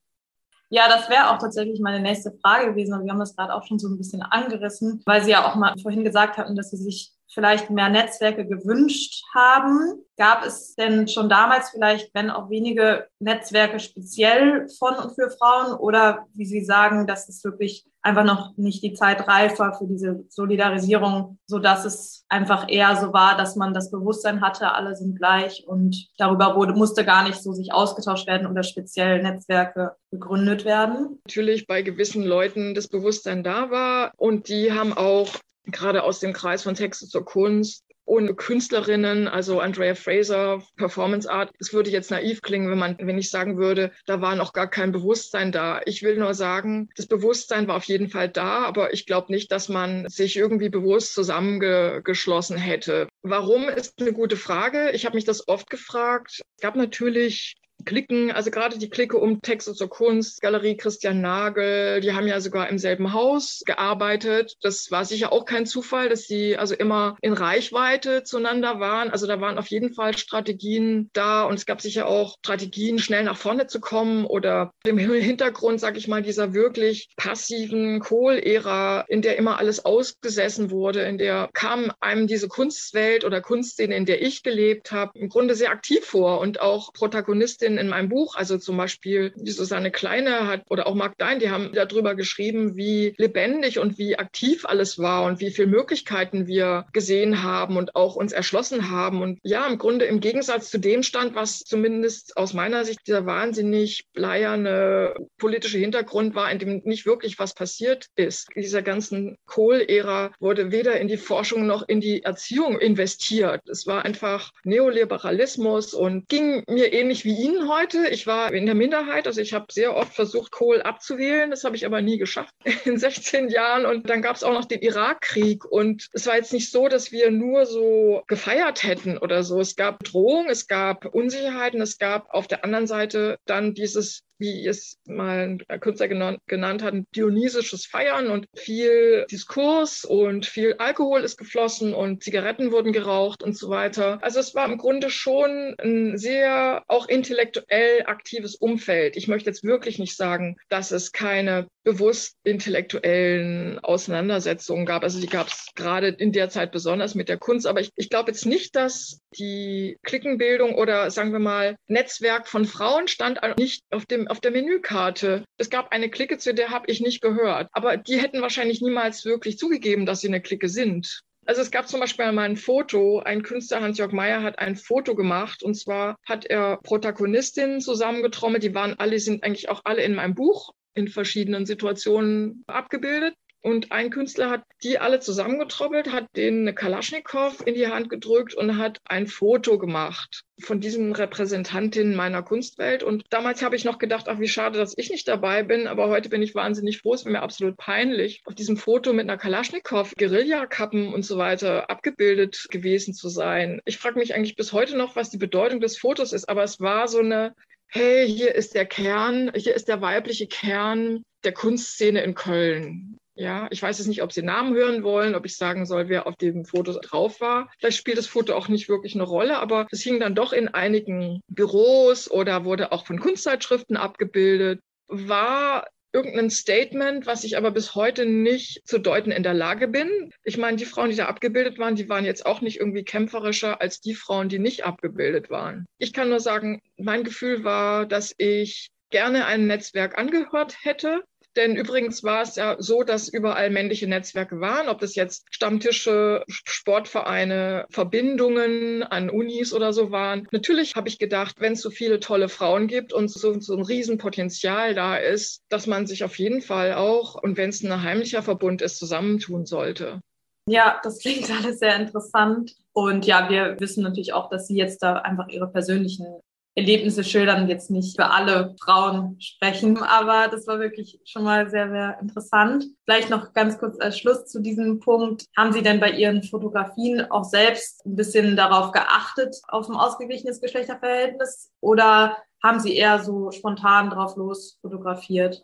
Ja, das wäre auch tatsächlich meine nächste Frage gewesen. Und wir haben das gerade auch schon so ein bisschen angerissen, weil Sie ja auch mal vorhin gesagt hatten, dass Sie sich vielleicht mehr Netzwerke gewünscht haben. Gab es denn schon damals vielleicht, wenn auch wenige Netzwerke speziell von und für Frauen oder wie Sie sagen, dass es wirklich einfach noch nicht die Zeit reif war für diese Solidarisierung, so dass es einfach eher so war, dass man das Bewusstsein hatte, alle sind gleich und darüber wurde, musste gar nicht so sich ausgetauscht werden oder speziell Netzwerke gegründet werden. Natürlich bei gewissen Leuten das Bewusstsein da war und die haben auch gerade aus dem Kreis von Texte zur Kunst und Künstlerinnen, also Andrea Fraser, Performance Art. Es würde jetzt naiv klingen, wenn man, wenn ich sagen würde, da war noch gar kein Bewusstsein da. Ich will nur sagen, das Bewusstsein war auf jeden Fall da, aber ich glaube nicht, dass man sich irgendwie bewusst zusammengeschlossen hätte. Warum ist eine gute Frage. Ich habe mich das oft gefragt. Es gab natürlich Klicken, also gerade die Clique um Texte zur Kunst, Galerie Christian Nagel, die haben ja sogar im selben Haus gearbeitet. Das war sicher auch kein Zufall, dass sie also immer in Reichweite zueinander waren. Also da waren auf jeden Fall Strategien da und es gab sicher auch Strategien, schnell nach vorne zu kommen oder im Hintergrund, sage ich mal, dieser wirklich passiven Kohl-Ära, in der immer alles ausgesessen wurde, in der kam einem diese Kunstwelt oder Kunstszene, in der ich gelebt habe, im Grunde sehr aktiv vor und auch Protagonistin in meinem Buch, also zum Beispiel die Susanne Kleine hat oder auch Mark Dein, die haben darüber geschrieben, wie lebendig und wie aktiv alles war und wie viele Möglichkeiten wir gesehen haben und auch uns erschlossen haben. Und ja, im Grunde im Gegensatz zu dem stand, was zumindest aus meiner Sicht dieser wahnsinnig bleierne politische Hintergrund war, in dem nicht wirklich was passiert ist. In dieser ganzen Kohl-Ära wurde weder in die Forschung noch in die Erziehung investiert. Es war einfach Neoliberalismus und ging mir ähnlich wie Ihnen heute. Ich war in der Minderheit, also ich habe sehr oft versucht, Kohl abzuwählen. Das habe ich aber nie geschafft in 16 Jahren. Und dann gab es auch noch den Irakkrieg. Und es war jetzt nicht so, dass wir nur so gefeiert hätten oder so. Es gab Drohung, es gab Unsicherheiten, es gab auf der anderen Seite dann dieses wie es mal ein Künstler genannt, hat, ein dionysisches Feiern und viel Diskurs und viel Alkohol ist geflossen und Zigaretten wurden geraucht und so weiter. Also es war im Grunde schon ein sehr auch intellektuell aktives Umfeld. Ich möchte jetzt wirklich nicht sagen, dass es keine bewusst intellektuellen Auseinandersetzungen gab. Also die gab es gerade in der Zeit besonders mit der Kunst. Aber ich, ich glaube jetzt nicht, dass die Klickenbildung oder sagen wir mal Netzwerk von Frauen stand nicht auf dem auf der Menükarte. Es gab eine Clique, zu der habe ich nicht gehört. Aber die hätten wahrscheinlich niemals wirklich zugegeben, dass sie eine Clique sind. Also es gab zum Beispiel mal ein Foto, ein Künstler, Hans-Jörg Meyer, hat ein Foto gemacht und zwar hat er Protagonistinnen zusammengetrommelt, die waren alle, sind eigentlich auch alle in meinem Buch in verschiedenen Situationen abgebildet. Und ein Künstler hat die alle zusammengetrommelt, hat denen eine Kalaschnikow in die Hand gedrückt und hat ein Foto gemacht von diesen Repräsentantinnen meiner Kunstwelt. Und damals habe ich noch gedacht, ach, wie schade, dass ich nicht dabei bin. Aber heute bin ich wahnsinnig froh. Es wäre mir absolut peinlich, auf diesem Foto mit einer Kalaschnikow, Guerillakappen und so weiter abgebildet gewesen zu sein. Ich frage mich eigentlich bis heute noch, was die Bedeutung des Fotos ist. Aber es war so eine hey, hier ist der Kern, hier ist der weibliche Kern der Kunstszene in Köln. Ja, ich weiß jetzt nicht, ob Sie Namen hören wollen, ob ich sagen soll, wer auf dem Foto drauf war. Vielleicht spielt das Foto auch nicht wirklich eine Rolle, aber es hing dann doch in einigen Büros oder wurde auch von Kunstzeitschriften abgebildet. War irgendein Statement, was ich aber bis heute nicht zu deuten in der Lage bin. Ich meine, die Frauen, die da abgebildet waren, die waren jetzt auch nicht irgendwie kämpferischer als die Frauen, die nicht abgebildet waren. Ich kann nur sagen, mein Gefühl war, dass ich gerne einem Netzwerk angehört hätte, denn übrigens war es ja so, dass überall männliche Netzwerke waren, ob das jetzt Stammtische, Sportvereine, Verbindungen an Unis oder so waren. Natürlich habe ich gedacht, wenn es so viele tolle Frauen gibt und so, so ein Riesenpotenzial da ist, dass man sich auf jeden Fall auch, und wenn es ein heimlicher Verbund ist, zusammentun sollte. Ja, das klingt alles sehr interessant. Und ja, wir wissen natürlich auch, dass Sie jetzt da einfach Ihre persönlichen Erlebnisse schildern, jetzt nicht für alle Frauen sprechen, aber das war wirklich schon mal sehr, sehr interessant. Vielleicht noch ganz kurz als Schluss zu diesem Punkt. Haben Sie denn bei Ihren Fotografien auch selbst ein bisschen darauf geachtet, auf ein ausgeglichenes Geschlechterverhältnis oder haben Sie eher so spontan drauf los fotografiert?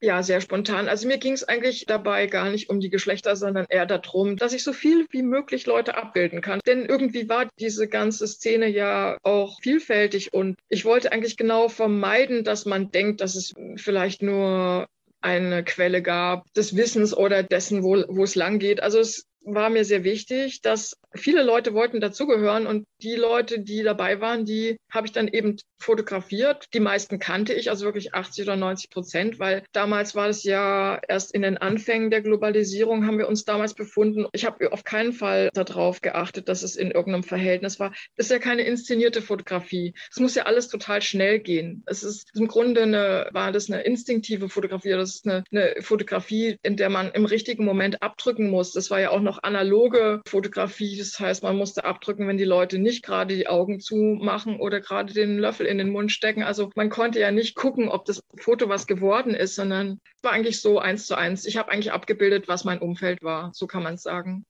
Ja, sehr spontan. Also mir ging es eigentlich dabei gar nicht um die Geschlechter, sondern eher darum, dass ich so viel wie möglich Leute abbilden kann. Denn irgendwie war diese ganze Szene ja auch vielfältig und ich wollte eigentlich genau vermeiden, dass man denkt, dass es vielleicht nur eine Quelle gab des Wissens oder dessen, wo, wo es lang geht. Also es war mir sehr wichtig, dass viele Leute wollten dazugehören und die Leute, die dabei waren, die habe ich dann eben fotografiert. Die meisten kannte ich, also wirklich 80 oder 90 Prozent, weil damals war es ja erst in den Anfängen der Globalisierung haben wir uns damals befunden. Ich habe auf keinen Fall darauf geachtet, dass es in irgendeinem Verhältnis war. Das ist ja keine inszenierte Fotografie. Es muss ja alles total schnell gehen. Es ist im Grunde eine, war das eine instinktive Fotografie. Das ist eine, eine Fotografie, in der man im richtigen Moment abdrücken muss. Das war ja auch noch analoge Fotografie das heißt, man musste abdrücken, wenn die Leute nicht gerade die Augen zumachen oder gerade den Löffel in den Mund stecken. Also man konnte ja nicht gucken, ob das Foto was geworden ist, sondern es war eigentlich so eins zu eins. Ich habe eigentlich abgebildet, was mein Umfeld war. So kann man es sagen.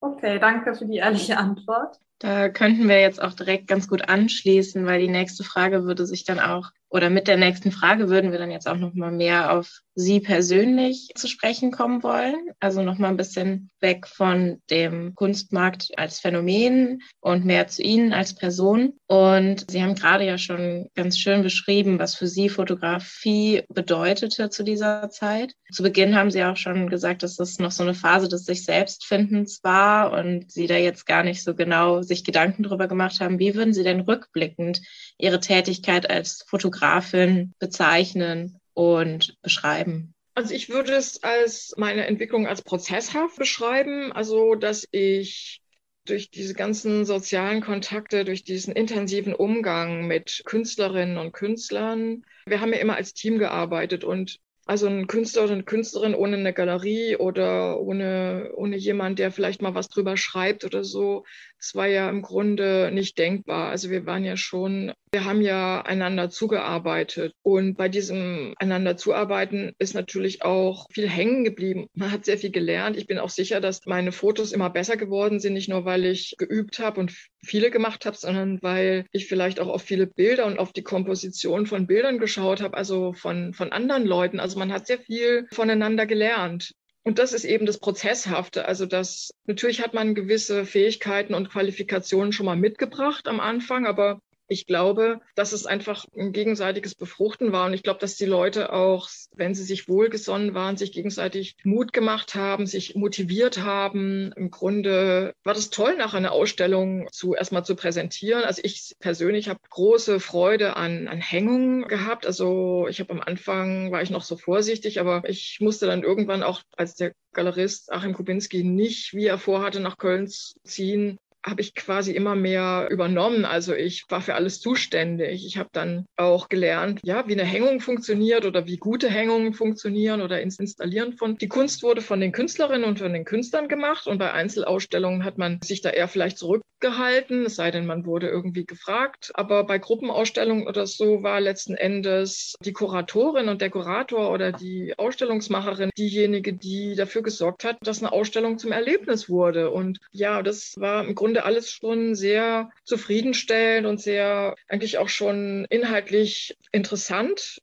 Okay, danke für die ehrliche Antwort. Da könnten wir jetzt auch direkt ganz gut anschließen, weil die nächste Frage würde sich dann auch oder mit der nächsten Frage würden wir dann jetzt auch noch mal mehr auf Sie persönlich zu sprechen kommen wollen. Also noch mal ein bisschen weg von dem Kunstmarkt als Phänomen und mehr zu Ihnen als Person. Und Sie haben gerade ja schon ganz schön beschrieben, was für Sie Fotografie bedeutete zu dieser Zeit. Zu Beginn haben Sie auch schon gesagt, dass das noch so eine Phase des sich Selbstfindens war und Sie da jetzt gar nicht so genau sich Gedanken darüber gemacht haben. Wie würden Sie denn rückblickend Ihre Tätigkeit als Fotograf Fotografin bezeichnen und beschreiben? Also ich würde es als meine Entwicklung als prozesshaft beschreiben, also dass ich durch diese ganzen sozialen Kontakte, durch diesen intensiven Umgang mit Künstlerinnen und Künstlern, wir haben ja immer als Team gearbeitet und also ein Künstler oder eine Künstlerin ohne eine Galerie oder ohne, ohne jemand, der vielleicht mal was drüber schreibt oder so, das war ja im Grunde nicht denkbar. Also wir waren ja schon, wir haben ja einander zugearbeitet. Und bei diesem einander zuarbeiten ist natürlich auch viel hängen geblieben. Man hat sehr viel gelernt. Ich bin auch sicher, dass meine Fotos immer besser geworden sind, nicht nur weil ich geübt habe und viele gemacht habe, sondern weil ich vielleicht auch auf viele Bilder und auf die Komposition von Bildern geschaut habe, also von, von anderen Leuten. Also man hat sehr viel voneinander gelernt. Und das ist eben das Prozesshafte. Also das, natürlich hat man gewisse Fähigkeiten und Qualifikationen schon mal mitgebracht am Anfang, aber ich glaube, dass es einfach ein gegenseitiges Befruchten war. Und ich glaube, dass die Leute auch, wenn sie sich wohlgesonnen waren, sich gegenseitig Mut gemacht haben, sich motiviert haben. Im Grunde war das toll, nach einer Ausstellung zu erstmal zu präsentieren. Also ich persönlich habe große Freude an, an Hängungen gehabt. Also ich habe am Anfang war ich noch so vorsichtig, aber ich musste dann irgendwann auch als der Galerist Achim Kubinski nicht, wie er vorhatte, nach Köln ziehen, habe ich quasi immer mehr übernommen. Also ich war für alles zuständig. Ich habe dann auch gelernt, ja, wie eine Hängung funktioniert oder wie gute Hängungen funktionieren oder ins Installieren von. Die Kunst wurde von den Künstlerinnen und von den Künstlern gemacht und bei Einzelausstellungen hat man sich da eher vielleicht zurückgehalten, es sei denn, man wurde irgendwie gefragt. Aber bei Gruppenausstellungen oder so war letzten Endes die Kuratorin und der Kurator oder die Ausstellungsmacherin diejenige, die dafür gesorgt hat, dass eine Ausstellung zum Erlebnis wurde. Und ja, das war im Grunde Grunde alles schon sehr zufriedenstellend und sehr eigentlich auch schon inhaltlich interessant.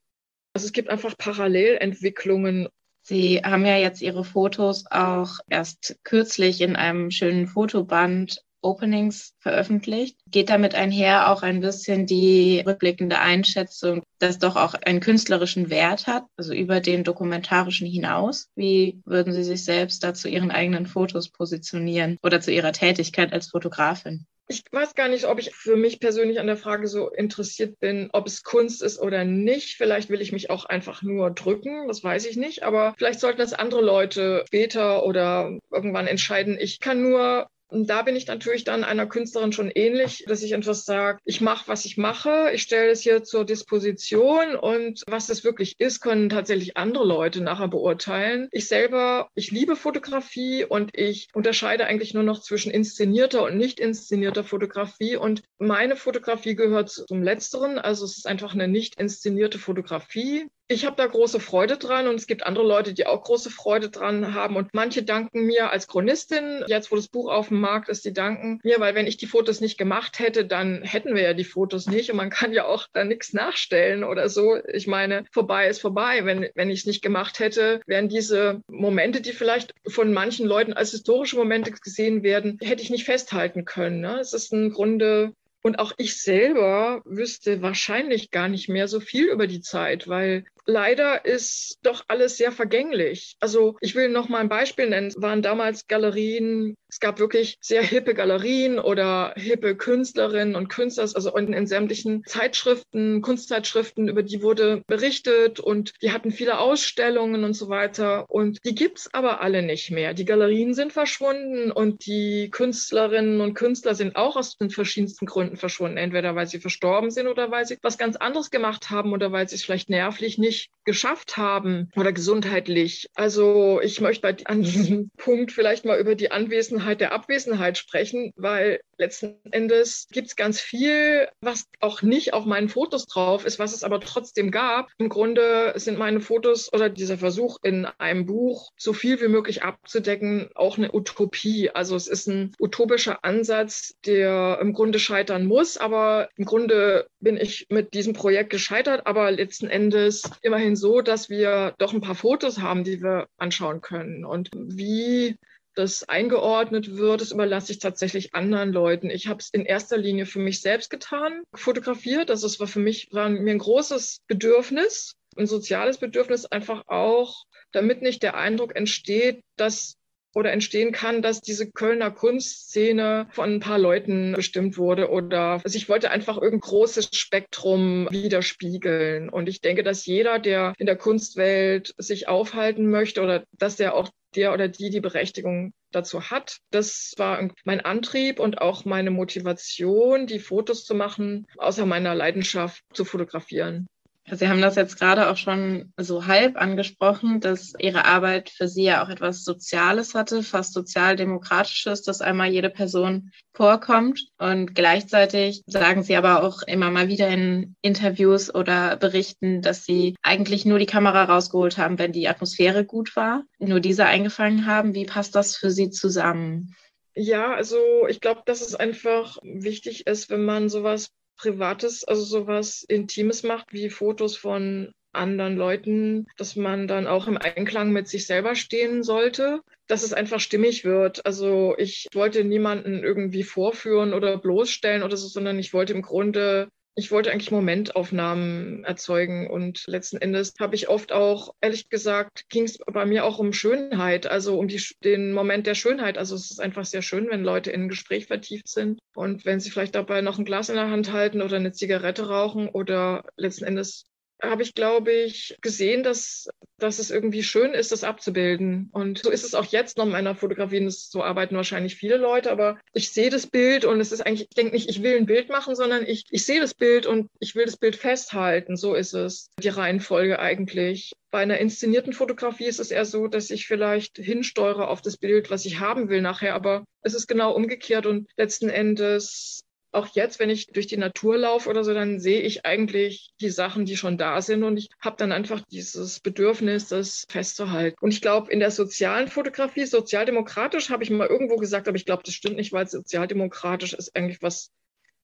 Also es gibt einfach Parallelentwicklungen. Sie haben ja jetzt Ihre Fotos auch erst kürzlich in einem schönen Fotoband Openings veröffentlicht. Geht damit einher auch ein bisschen die rückblickende Einschätzung, dass doch auch einen künstlerischen Wert hat, also über den dokumentarischen hinaus. Wie würden Sie sich selbst da zu Ihren eigenen Fotos positionieren oder zu Ihrer Tätigkeit als Fotografin? Ich weiß gar nicht, ob ich für mich persönlich an der Frage so interessiert bin, ob es Kunst ist oder nicht. Vielleicht will ich mich auch einfach nur drücken, das weiß ich nicht. Aber vielleicht sollten das andere Leute später oder irgendwann entscheiden. Ich kann nur und da bin ich natürlich dann einer Künstlerin schon ähnlich, dass ich etwas sage, ich mache, was ich mache, ich stelle es hier zur Disposition und was das wirklich ist, können tatsächlich andere Leute nachher beurteilen. Ich selber, ich liebe Fotografie und ich unterscheide eigentlich nur noch zwischen inszenierter und nicht inszenierter Fotografie. Und meine Fotografie gehört zum Letzteren, also es ist einfach eine nicht inszenierte Fotografie ich habe da große Freude dran und es gibt andere Leute, die auch große Freude dran haben. Und manche danken mir als Chronistin, jetzt wo das Buch auf dem Markt ist, die danken mir, weil wenn ich die Fotos nicht gemacht hätte, dann hätten wir ja die Fotos nicht. Und man kann ja auch da nichts nachstellen oder so. Ich meine, vorbei ist vorbei. Wenn, wenn ich es nicht gemacht hätte, wären diese Momente, die vielleicht von manchen Leuten als historische Momente gesehen werden, hätte ich nicht festhalten können. Ne? Es ist im Grunde und auch ich selber wüsste wahrscheinlich gar nicht mehr so viel über die Zeit, weil leider ist doch alles sehr vergänglich. Also ich will noch mal ein Beispiel nennen. Es waren damals Galerien, es gab wirklich sehr hippe Galerien oder hippe Künstlerinnen und Künstler, also in, in sämtlichen Zeitschriften, Kunstzeitschriften, über die wurde berichtet und die hatten viele Ausstellungen und so weiter. Und die gibt's aber alle nicht mehr. Die Galerien sind verschwunden und die Künstlerinnen und Künstler sind auch aus den verschiedensten Gründen verschwunden. Entweder weil sie verstorben sind oder weil sie was ganz anderes gemacht haben oder weil sie es vielleicht nervlich nicht nicht geschafft haben oder gesundheitlich. Also ich möchte an diesem Punkt vielleicht mal über die Anwesenheit der Abwesenheit sprechen, weil letzten Endes gibt es ganz viel, was auch nicht auf meinen Fotos drauf ist, was es aber trotzdem gab. Im Grunde sind meine Fotos oder dieser Versuch in einem Buch so viel wie möglich abzudecken auch eine Utopie. Also es ist ein utopischer Ansatz, der im Grunde scheitern muss, aber im Grunde bin ich mit diesem Projekt gescheitert, aber letzten Endes immerhin so, dass wir doch ein paar Fotos haben, die wir anschauen können. Und wie das eingeordnet wird, das überlasse ich tatsächlich anderen Leuten. Ich habe es in erster Linie für mich selbst getan, fotografiert. Also es war für mich, war mir ein großes Bedürfnis, ein soziales Bedürfnis, einfach auch, damit nicht der Eindruck entsteht, dass oder entstehen kann, dass diese Kölner Kunstszene von ein paar Leuten bestimmt wurde oder also ich wollte einfach irgendein großes Spektrum widerspiegeln. Und ich denke, dass jeder, der in der Kunstwelt sich aufhalten möchte oder dass der auch der oder die die Berechtigung dazu hat. Das war mein Antrieb und auch meine Motivation, die Fotos zu machen, außer meiner Leidenschaft zu fotografieren. Sie haben das jetzt gerade auch schon so halb angesprochen, dass Ihre Arbeit für Sie ja auch etwas Soziales hatte, fast sozialdemokratisches, dass einmal jede Person vorkommt. Und gleichzeitig sagen Sie aber auch immer mal wieder in Interviews oder Berichten, dass Sie eigentlich nur die Kamera rausgeholt haben, wenn die Atmosphäre gut war, nur diese eingefangen haben. Wie passt das für Sie zusammen? Ja, also ich glaube, dass es einfach wichtig ist, wenn man sowas Privates, also sowas Intimes macht, wie Fotos von anderen Leuten, dass man dann auch im Einklang mit sich selber stehen sollte, dass es einfach stimmig wird. Also ich wollte niemanden irgendwie vorführen oder bloßstellen oder so, sondern ich wollte im Grunde ich wollte eigentlich Momentaufnahmen erzeugen und letzten Endes habe ich oft auch, ehrlich gesagt, ging es bei mir auch um Schönheit, also um die, den Moment der Schönheit. Also es ist einfach sehr schön, wenn Leute in ein Gespräch vertieft sind und wenn sie vielleicht dabei noch ein Glas in der Hand halten oder eine Zigarette rauchen oder letzten Endes habe ich, glaube ich, gesehen, dass, dass es irgendwie schön ist, das abzubilden. Und so ist es auch jetzt noch in meiner Fotografie. Und so arbeiten wahrscheinlich viele Leute, aber ich sehe das Bild und es ist eigentlich, ich denke nicht, ich will ein Bild machen, sondern ich, ich sehe das Bild und ich will das Bild festhalten. So ist es, die Reihenfolge eigentlich. Bei einer inszenierten Fotografie ist es eher so, dass ich vielleicht hinsteuere auf das Bild, was ich haben will nachher, aber es ist genau umgekehrt und letzten Endes auch jetzt, wenn ich durch die Natur laufe oder so, dann sehe ich eigentlich die Sachen, die schon da sind und ich habe dann einfach dieses Bedürfnis, das festzuhalten. Und ich glaube, in der sozialen Fotografie, sozialdemokratisch habe ich mal irgendwo gesagt, aber ich glaube, das stimmt nicht, weil sozialdemokratisch ist eigentlich was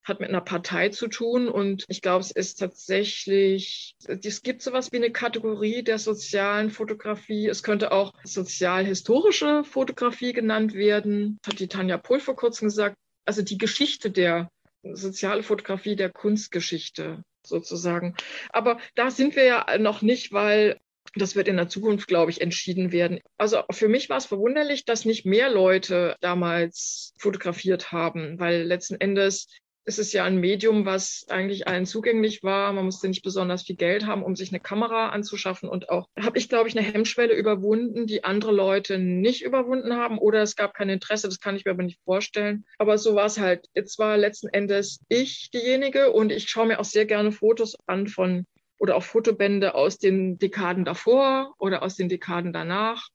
hat mit einer Partei zu tun und ich glaube, es ist tatsächlich, es gibt sowas wie eine Kategorie der sozialen Fotografie. Es könnte auch sozialhistorische Fotografie genannt werden. Das hat die Tanja Pohl vor kurzem gesagt also die Geschichte der soziale Fotografie der Kunstgeschichte sozusagen. Aber da sind wir ja noch nicht, weil das wird in der Zukunft, glaube ich, entschieden werden. Also für mich war es verwunderlich, dass nicht mehr Leute damals fotografiert haben, weil letzten Endes es ist ja ein Medium, was eigentlich allen zugänglich war. Man musste nicht besonders viel Geld haben, um sich eine Kamera anzuschaffen. Und auch habe ich, glaube ich, eine Hemmschwelle überwunden, die andere Leute nicht überwunden haben. Oder es gab kein Interesse, das kann ich mir aber nicht vorstellen. Aber so war es halt. Jetzt war letzten Endes ich diejenige und ich schaue mir auch sehr gerne Fotos an von oder auch Fotobände aus den Dekaden davor oder aus den Dekaden danach.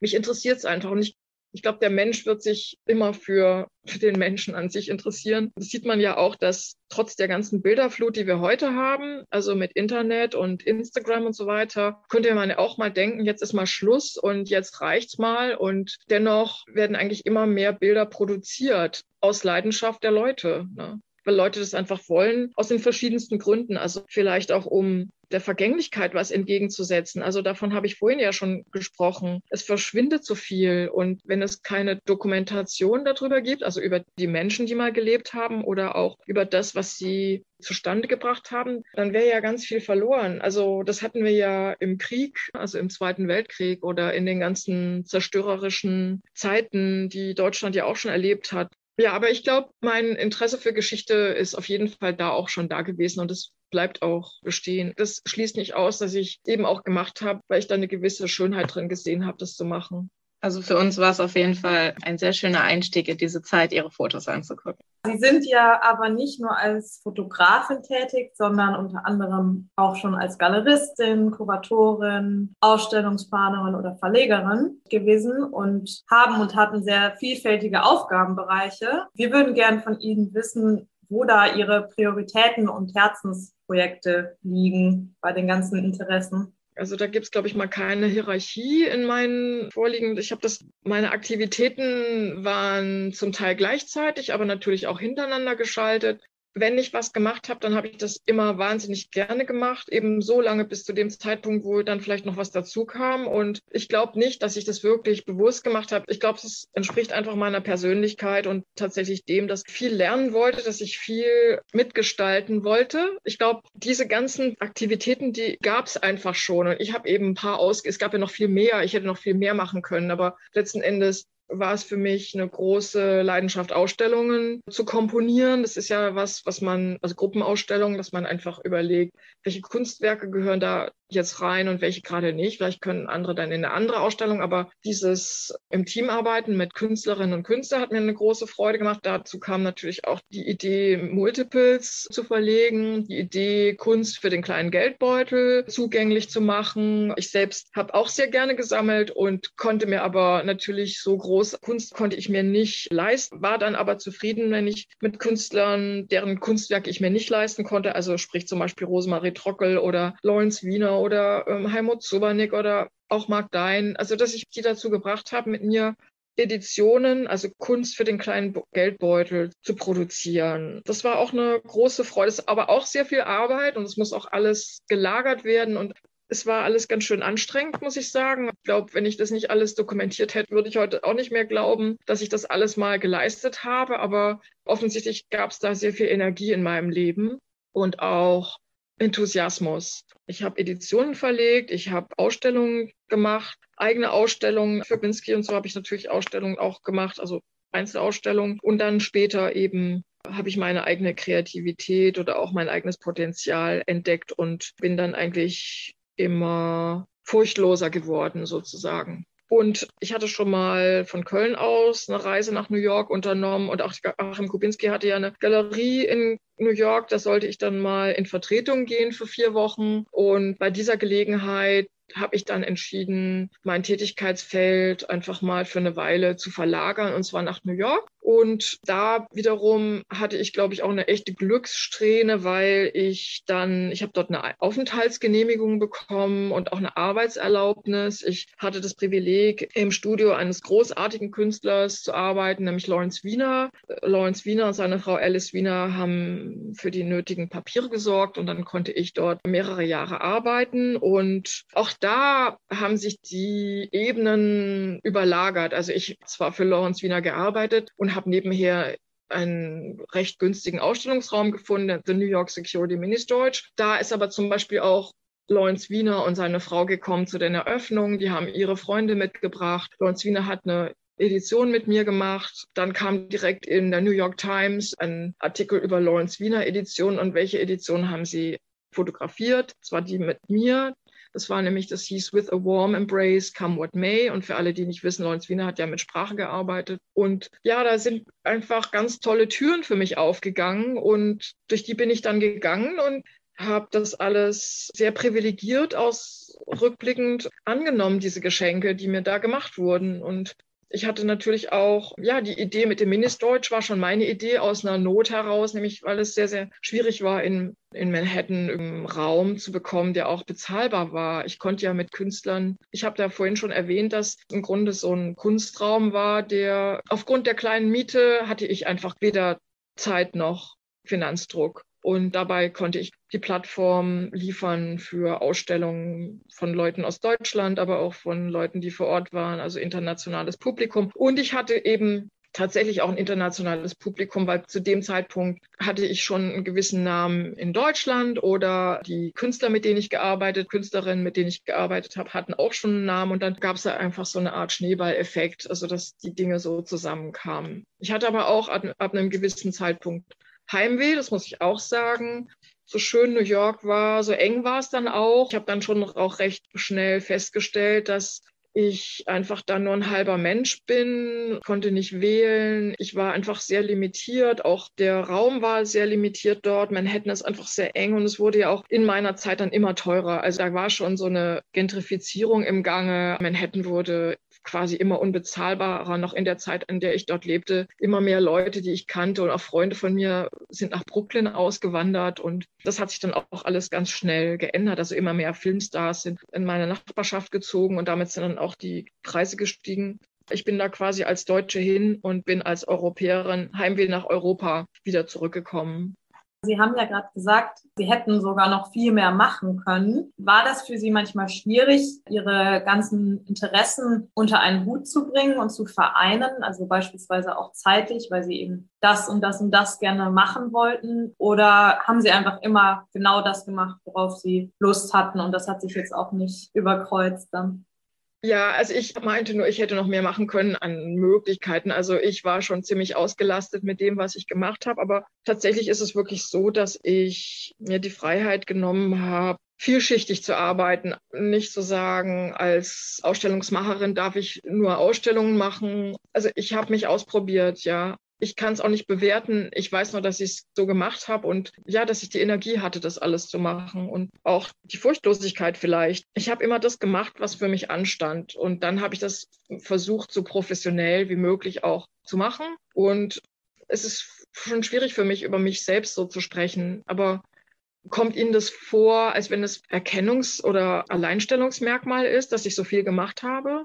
Mich interessiert es einfach und ich ich glaube, der Mensch wird sich immer für, für den Menschen an sich interessieren. Das sieht man ja auch, dass trotz der ganzen Bilderflut, die wir heute haben, also mit Internet und Instagram und so weiter, könnte man ja auch mal denken, jetzt ist mal Schluss und jetzt reicht's mal. Und dennoch werden eigentlich immer mehr Bilder produziert aus Leidenschaft der Leute. Ne? Weil Leute das einfach wollen, aus den verschiedensten Gründen. Also vielleicht auch um der Vergänglichkeit was entgegenzusetzen. Also davon habe ich vorhin ja schon gesprochen. Es verschwindet so viel. Und wenn es keine Dokumentation darüber gibt, also über die Menschen, die mal gelebt haben oder auch über das, was sie zustande gebracht haben, dann wäre ja ganz viel verloren. Also das hatten wir ja im Krieg, also im Zweiten Weltkrieg oder in den ganzen zerstörerischen Zeiten, die Deutschland ja auch schon erlebt hat. Ja, aber ich glaube, mein Interesse für Geschichte ist auf jeden Fall da auch schon da gewesen und es bleibt auch bestehen. Das schließt nicht aus, dass ich eben auch gemacht habe, weil ich da eine gewisse Schönheit drin gesehen habe, das zu machen. Also für uns war es auf jeden Fall ein sehr schöner Einstieg in diese Zeit, Ihre Fotos anzugucken. Sie sind ja aber nicht nur als Fotografin tätig, sondern unter anderem auch schon als Galeristin, Kuratorin, Ausstellungsplanerin oder Verlegerin gewesen und haben und hatten sehr vielfältige Aufgabenbereiche. Wir würden gern von Ihnen wissen, wo da Ihre Prioritäten und Herzensprojekte liegen bei den ganzen Interessen. Also da gibt es, glaube ich, mal keine Hierarchie in meinen Vorliegen. Ich habe das, meine Aktivitäten waren zum Teil gleichzeitig, aber natürlich auch hintereinander geschaltet wenn ich was gemacht habe, dann habe ich das immer wahnsinnig gerne gemacht, eben so lange bis zu dem Zeitpunkt, wo dann vielleicht noch was dazu kam. Und ich glaube nicht, dass ich das wirklich bewusst gemacht habe. Ich glaube, es entspricht einfach meiner Persönlichkeit und tatsächlich dem, dass ich viel lernen wollte, dass ich viel mitgestalten wollte. Ich glaube, diese ganzen Aktivitäten, die gab es einfach schon. Und ich habe eben ein paar aus, es gab ja noch viel mehr. Ich hätte noch viel mehr machen können. Aber letzten Endes war es für mich eine große Leidenschaft, Ausstellungen zu komponieren. Das ist ja was, was man, also Gruppenausstellungen, dass man einfach überlegt, welche Kunstwerke gehören da jetzt rein und welche gerade nicht. Vielleicht können andere dann in eine andere Ausstellung, aber dieses im Team arbeiten mit Künstlerinnen und Künstlern hat mir eine große Freude gemacht. Dazu kam natürlich auch die Idee, Multiples zu verlegen, die Idee, Kunst für den kleinen Geldbeutel zugänglich zu machen. Ich selbst habe auch sehr gerne gesammelt und konnte mir aber natürlich so groß Kunst konnte ich mir nicht leisten, war dann aber zufrieden, wenn ich mit Künstlern, deren Kunstwerke ich mir nicht leisten konnte, also sprich zum Beispiel Rosemarie Trockel oder Lawrence Wiener oder ähm, Heimut Sobernick oder auch Mark Dein, also dass ich die dazu gebracht habe, mit mir Editionen, also Kunst für den kleinen Geldbeutel zu produzieren. Das war auch eine große Freude, ist aber auch sehr viel Arbeit und es muss auch alles gelagert werden und es war alles ganz schön anstrengend, muss ich sagen. Ich glaube, wenn ich das nicht alles dokumentiert hätte, würde ich heute auch nicht mehr glauben, dass ich das alles mal geleistet habe. Aber offensichtlich gab es da sehr viel Energie in meinem Leben und auch Enthusiasmus. Ich habe Editionen verlegt, ich habe Ausstellungen gemacht, eigene Ausstellungen für Binsky und so habe ich natürlich Ausstellungen auch gemacht, also Einzelausstellungen. Und dann später eben habe ich meine eigene Kreativität oder auch mein eigenes Potenzial entdeckt und bin dann eigentlich immer furchtloser geworden sozusagen. Und ich hatte schon mal von Köln aus eine Reise nach New York unternommen und auch Achim Kubinski hatte ja eine Galerie in New York. Da sollte ich dann mal in Vertretung gehen für vier Wochen. Und bei dieser Gelegenheit habe ich dann entschieden, mein Tätigkeitsfeld einfach mal für eine Weile zu verlagern, und zwar nach New York. Und da wiederum hatte ich, glaube ich, auch eine echte Glückssträhne, weil ich dann, ich habe dort eine Aufenthaltsgenehmigung bekommen und auch eine Arbeitserlaubnis. Ich hatte das Privileg, im Studio eines großartigen Künstlers zu arbeiten, nämlich Lawrence Wiener. Lawrence Wiener und seine Frau Alice Wiener haben für die nötigen Papiere gesorgt und dann konnte ich dort mehrere Jahre arbeiten. Und auch da haben sich die Ebenen überlagert. Also ich zwar für Lawrence Wiener gearbeitet und habe nebenher einen recht günstigen Ausstellungsraum gefunden, The New York Security Mini Storage. Da ist aber zum Beispiel auch Lawrence Wiener und seine Frau gekommen zu den Eröffnungen. Die haben ihre Freunde mitgebracht. Lawrence Wiener hat eine Edition mit mir gemacht. Dann kam direkt in der New York Times ein Artikel über Lawrence Wiener Edition und welche Edition haben sie fotografiert. Das war die mit mir. Das war nämlich, das hieß With a Warm Embrace, Come What May. Und für alle, die nicht wissen, Lawrence Wiener hat ja mit Sprache gearbeitet. Und ja, da sind einfach ganz tolle Türen für mich aufgegangen. Und durch die bin ich dann gegangen und habe das alles sehr privilegiert aus rückblickend angenommen, diese Geschenke, die mir da gemacht wurden. Und ich hatte natürlich auch, ja, die Idee mit dem Ministdeutsch war schon meine Idee aus einer Not heraus, nämlich weil es sehr, sehr schwierig war, in, in Manhattan einen Raum zu bekommen, der auch bezahlbar war. Ich konnte ja mit Künstlern, ich habe da vorhin schon erwähnt, dass im Grunde so ein Kunstraum war, der aufgrund der kleinen Miete hatte ich einfach weder Zeit noch Finanzdruck. Und dabei konnte ich die Plattform liefern für Ausstellungen von Leuten aus Deutschland, aber auch von Leuten, die vor Ort waren, also internationales Publikum. Und ich hatte eben tatsächlich auch ein internationales Publikum, weil zu dem Zeitpunkt hatte ich schon einen gewissen Namen in Deutschland oder die Künstler, mit denen ich gearbeitet, Künstlerinnen, mit denen ich gearbeitet habe, hatten auch schon einen Namen und dann gab es da einfach so eine Art Schneeballeffekt, also dass die Dinge so zusammenkamen. Ich hatte aber auch ab, ab einem gewissen Zeitpunkt Heimweh, das muss ich auch sagen. So schön New York war, so eng war es dann auch. Ich habe dann schon auch recht schnell festgestellt, dass ich einfach dann nur ein halber Mensch bin, konnte nicht wählen. Ich war einfach sehr limitiert. Auch der Raum war sehr limitiert dort. Manhattan ist einfach sehr eng und es wurde ja auch in meiner Zeit dann immer teurer. Also da war schon so eine Gentrifizierung im Gange. Manhattan wurde quasi immer unbezahlbarer, noch in der Zeit, in der ich dort lebte. Immer mehr Leute, die ich kannte und auch Freunde von mir sind nach Brooklyn ausgewandert und das hat sich dann auch alles ganz schnell geändert. Also immer mehr Filmstars sind in meine Nachbarschaft gezogen und damit sind dann auch die Preise gestiegen. Ich bin da quasi als Deutsche hin und bin als Europäerin Heimweh nach Europa wieder zurückgekommen. Sie haben ja gerade gesagt, Sie hätten sogar noch viel mehr machen können. War das für Sie manchmal schwierig, Ihre ganzen Interessen unter einen Hut zu bringen und zu vereinen? Also beispielsweise auch zeitlich, weil Sie eben das und das und das gerne machen wollten? Oder haben Sie einfach immer genau das gemacht, worauf Sie Lust hatten und das hat sich jetzt auch nicht überkreuzt dann? Ja, also ich meinte nur, ich hätte noch mehr machen können an Möglichkeiten. Also ich war schon ziemlich ausgelastet mit dem, was ich gemacht habe. Aber tatsächlich ist es wirklich so, dass ich mir die Freiheit genommen habe, vielschichtig zu arbeiten. Nicht zu sagen, als Ausstellungsmacherin darf ich nur Ausstellungen machen. Also ich habe mich ausprobiert, ja. Ich kann es auch nicht bewerten. Ich weiß nur, dass ich es so gemacht habe und ja, dass ich die Energie hatte, das alles zu machen und auch die Furchtlosigkeit vielleicht. Ich habe immer das gemacht, was für mich anstand und dann habe ich das versucht, so professionell wie möglich auch zu machen. Und es ist schon schwierig für mich, über mich selbst so zu sprechen, aber Kommt Ihnen das vor, als wenn es Erkennungs- oder Alleinstellungsmerkmal ist, dass ich so viel gemacht habe?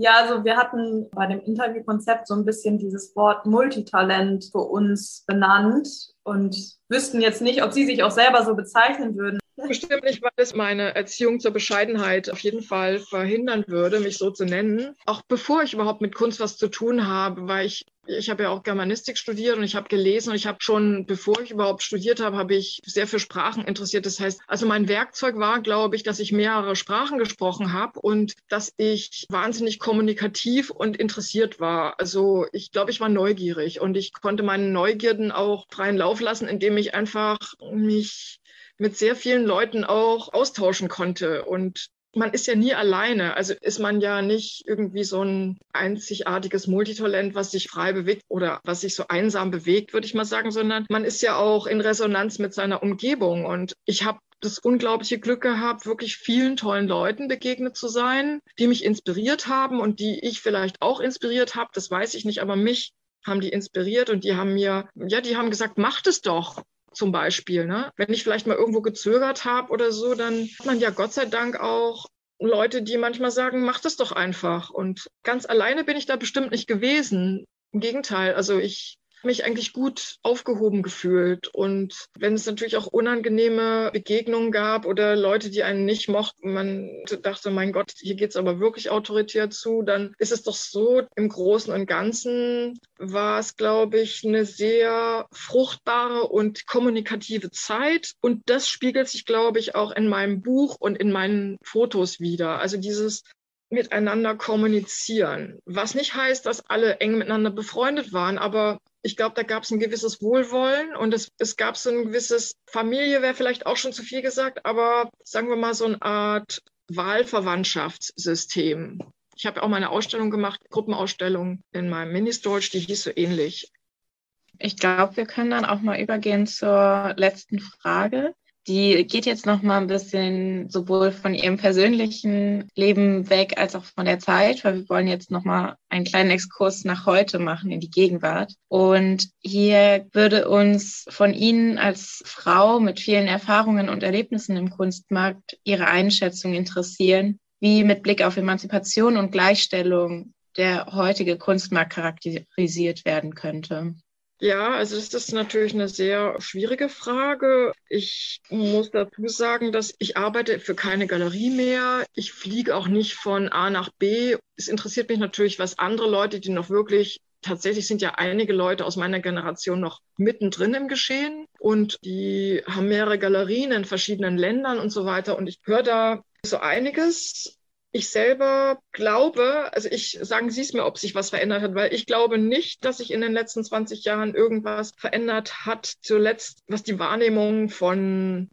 Ja, also wir hatten bei dem Interviewkonzept so ein bisschen dieses Wort Multitalent für uns benannt und wüssten jetzt nicht, ob Sie sich auch selber so bezeichnen würden. Bestimmt nicht, weil es meine Erziehung zur Bescheidenheit auf jeden Fall verhindern würde, mich so zu nennen. Auch bevor ich überhaupt mit Kunst was zu tun habe, weil ich ich habe ja auch Germanistik studiert und ich habe gelesen und ich habe schon, bevor ich überhaupt studiert habe, habe ich sehr für Sprachen interessiert. Das heißt, also mein Werkzeug war, glaube ich, dass ich mehrere Sprachen gesprochen habe und dass ich wahnsinnig kommunikativ und interessiert war. Also ich glaube, ich war neugierig und ich konnte meinen Neugierden auch freien Lauf lassen, indem ich einfach mich mit sehr vielen Leuten auch austauschen konnte. Und man ist ja nie alleine. Also ist man ja nicht irgendwie so ein einzigartiges Multitalent, was sich frei bewegt oder was sich so einsam bewegt, würde ich mal sagen, sondern man ist ja auch in Resonanz mit seiner Umgebung. Und ich habe das unglaubliche Glück gehabt, wirklich vielen tollen Leuten begegnet zu sein, die mich inspiriert haben und die ich vielleicht auch inspiriert habe. Das weiß ich nicht, aber mich haben die inspiriert und die haben mir, ja, die haben gesagt, macht es doch zum Beispiel. Ne? Wenn ich vielleicht mal irgendwo gezögert habe oder so, dann hat man ja Gott sei Dank auch Leute, die manchmal sagen, mach das doch einfach. Und ganz alleine bin ich da bestimmt nicht gewesen. Im Gegenteil, also ich mich eigentlich gut aufgehoben gefühlt. Und wenn es natürlich auch unangenehme Begegnungen gab oder Leute, die einen nicht mochten, man dachte, mein Gott, hier geht es aber wirklich autoritär zu, dann ist es doch so, im Großen und Ganzen war es, glaube ich, eine sehr fruchtbare und kommunikative Zeit. Und das spiegelt sich, glaube ich, auch in meinem Buch und in meinen Fotos wieder. Also dieses miteinander kommunizieren. Was nicht heißt, dass alle eng miteinander befreundet waren, aber ich glaube, da gab es ein gewisses Wohlwollen und es, es gab so ein gewisses Familie, wäre vielleicht auch schon zu viel gesagt, aber sagen wir mal so eine Art Wahlverwandtschaftssystem. Ich habe auch mal eine Ausstellung gemacht, Gruppenausstellung in meinem Ministorch, die hieß so ähnlich. Ich glaube, wir können dann auch mal übergehen zur letzten Frage. Die geht jetzt noch mal ein bisschen sowohl von ihrem persönlichen Leben weg als auch von der Zeit, weil wir wollen jetzt noch mal einen kleinen Exkurs nach heute machen in die Gegenwart. Und hier würde uns von Ihnen als Frau mit vielen Erfahrungen und Erlebnissen im Kunstmarkt Ihre Einschätzung interessieren, wie mit Blick auf Emanzipation und Gleichstellung der heutige Kunstmarkt charakterisiert werden könnte. Ja, also das ist natürlich eine sehr schwierige Frage. Ich muss dazu sagen, dass ich arbeite für keine Galerie mehr. Ich fliege auch nicht von A nach B. Es interessiert mich natürlich, was andere Leute, die noch wirklich tatsächlich sind ja einige Leute aus meiner Generation noch mittendrin im Geschehen und die haben mehrere Galerien in verschiedenen Ländern und so weiter. Und ich höre da so einiges ich selber glaube, also ich sagen Sie es mir, ob sich was verändert hat, weil ich glaube nicht, dass sich in den letzten 20 Jahren irgendwas verändert hat. Zuletzt, was die Wahrnehmung von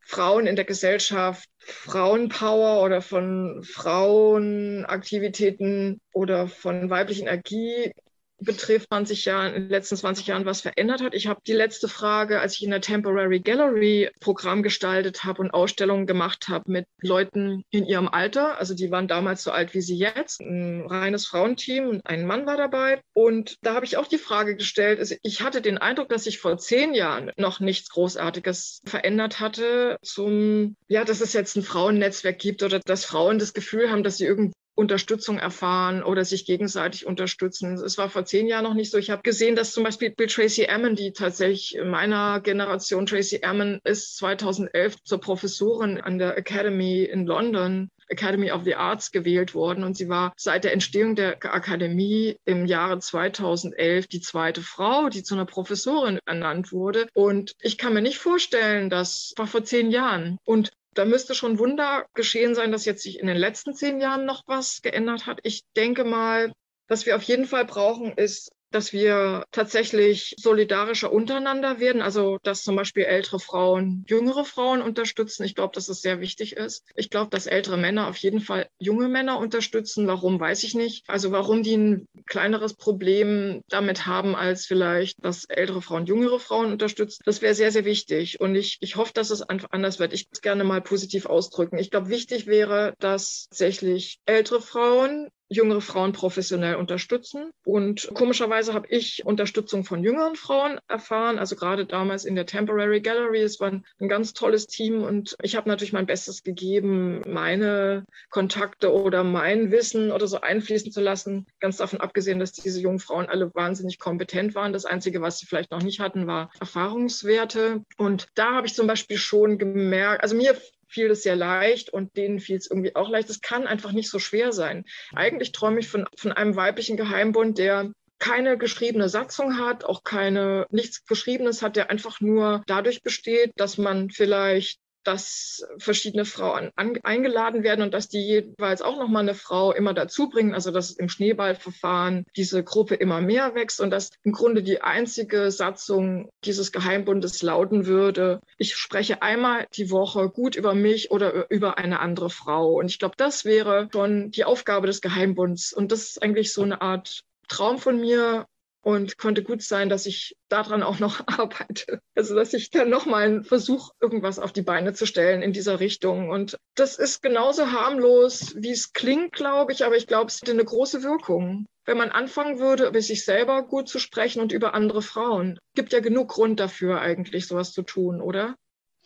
Frauen in der Gesellschaft, Frauenpower oder von Frauenaktivitäten oder von weiblichen Energie betrifft, 20 Jahren, in den letzten 20 Jahren was verändert hat. Ich habe die letzte Frage, als ich in der Temporary Gallery Programm gestaltet habe und Ausstellungen gemacht habe mit Leuten in ihrem Alter. Also die waren damals so alt wie sie jetzt. Ein reines Frauenteam und ein Mann war dabei. Und da habe ich auch die Frage gestellt, also ich hatte den Eindruck, dass sich vor zehn Jahren noch nichts Großartiges verändert hatte zum, ja, dass es jetzt ein Frauennetzwerk gibt oder dass Frauen das Gefühl haben, dass sie irgendwie Unterstützung erfahren oder sich gegenseitig unterstützen. Es war vor zehn Jahren noch nicht so. Ich habe gesehen, dass zum Beispiel Bill Tracy Ammon, die tatsächlich meiner Generation Tracy Ammon ist 2011 zur Professorin an der Academy in London Academy of the Arts gewählt worden und sie war seit der Entstehung der Akademie im Jahre 2011 die zweite Frau, die zu einer Professorin ernannt wurde. Und ich kann mir nicht vorstellen, das war vor zehn Jahren. Und da müsste schon Wunder geschehen sein, dass jetzt sich in den letzten zehn Jahren noch was geändert hat. Ich denke mal, was wir auf jeden Fall brauchen, ist dass wir tatsächlich solidarischer untereinander werden, also dass zum Beispiel ältere Frauen jüngere Frauen unterstützen. Ich glaube, dass es sehr wichtig ist. Ich glaube, dass ältere Männer auf jeden Fall junge Männer unterstützen. Warum, weiß ich nicht. Also warum die ein kleineres Problem damit haben, als vielleicht, dass ältere Frauen jüngere Frauen unterstützen, das wäre sehr, sehr wichtig. Und ich, ich hoffe, dass es anders wird. Ich würde es gerne mal positiv ausdrücken. Ich glaube, wichtig wäre, dass tatsächlich ältere Frauen jüngere Frauen professionell unterstützen. Und komischerweise habe ich Unterstützung von jüngeren Frauen erfahren. Also gerade damals in der Temporary Gallery. Es war ein ganz tolles Team und ich habe natürlich mein Bestes gegeben, meine Kontakte oder mein Wissen oder so einfließen zu lassen. Ganz davon abgesehen, dass diese jungen Frauen alle wahnsinnig kompetent waren. Das Einzige, was sie vielleicht noch nicht hatten, war Erfahrungswerte. Und da habe ich zum Beispiel schon gemerkt, also mir fiel es sehr leicht und denen fiel es irgendwie auch leicht. Es kann einfach nicht so schwer sein. Eigentlich träume ich von, von einem weiblichen Geheimbund, der keine geschriebene Satzung hat, auch keine nichts Geschriebenes hat, der einfach nur dadurch besteht, dass man vielleicht dass verschiedene Frauen an, eingeladen werden und dass die jeweils auch nochmal eine Frau immer dazu bringen, also dass im Schneeballverfahren diese Gruppe immer mehr wächst und dass im Grunde die einzige Satzung dieses Geheimbundes lauten würde, ich spreche einmal die Woche gut über mich oder über eine andere Frau. Und ich glaube, das wäre schon die Aufgabe des Geheimbunds. Und das ist eigentlich so eine Art Traum von mir, und konnte gut sein, dass ich daran auch noch arbeite. Also, dass ich dann nochmal einen Versuch, irgendwas auf die Beine zu stellen in dieser Richtung. Und das ist genauso harmlos, wie es klingt, glaube ich, aber ich glaube, es hätte eine große Wirkung. Wenn man anfangen würde, über sich selber gut zu sprechen und über andere Frauen, gibt ja genug Grund dafür, eigentlich sowas zu tun, oder?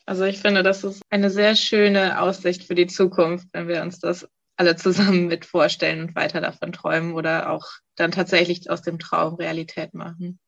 Also ich finde, das ist eine sehr schöne Aussicht für die Zukunft, wenn wir uns das alle zusammen mit vorstellen und weiter davon träumen oder auch dann tatsächlich aus dem Traum Realität machen.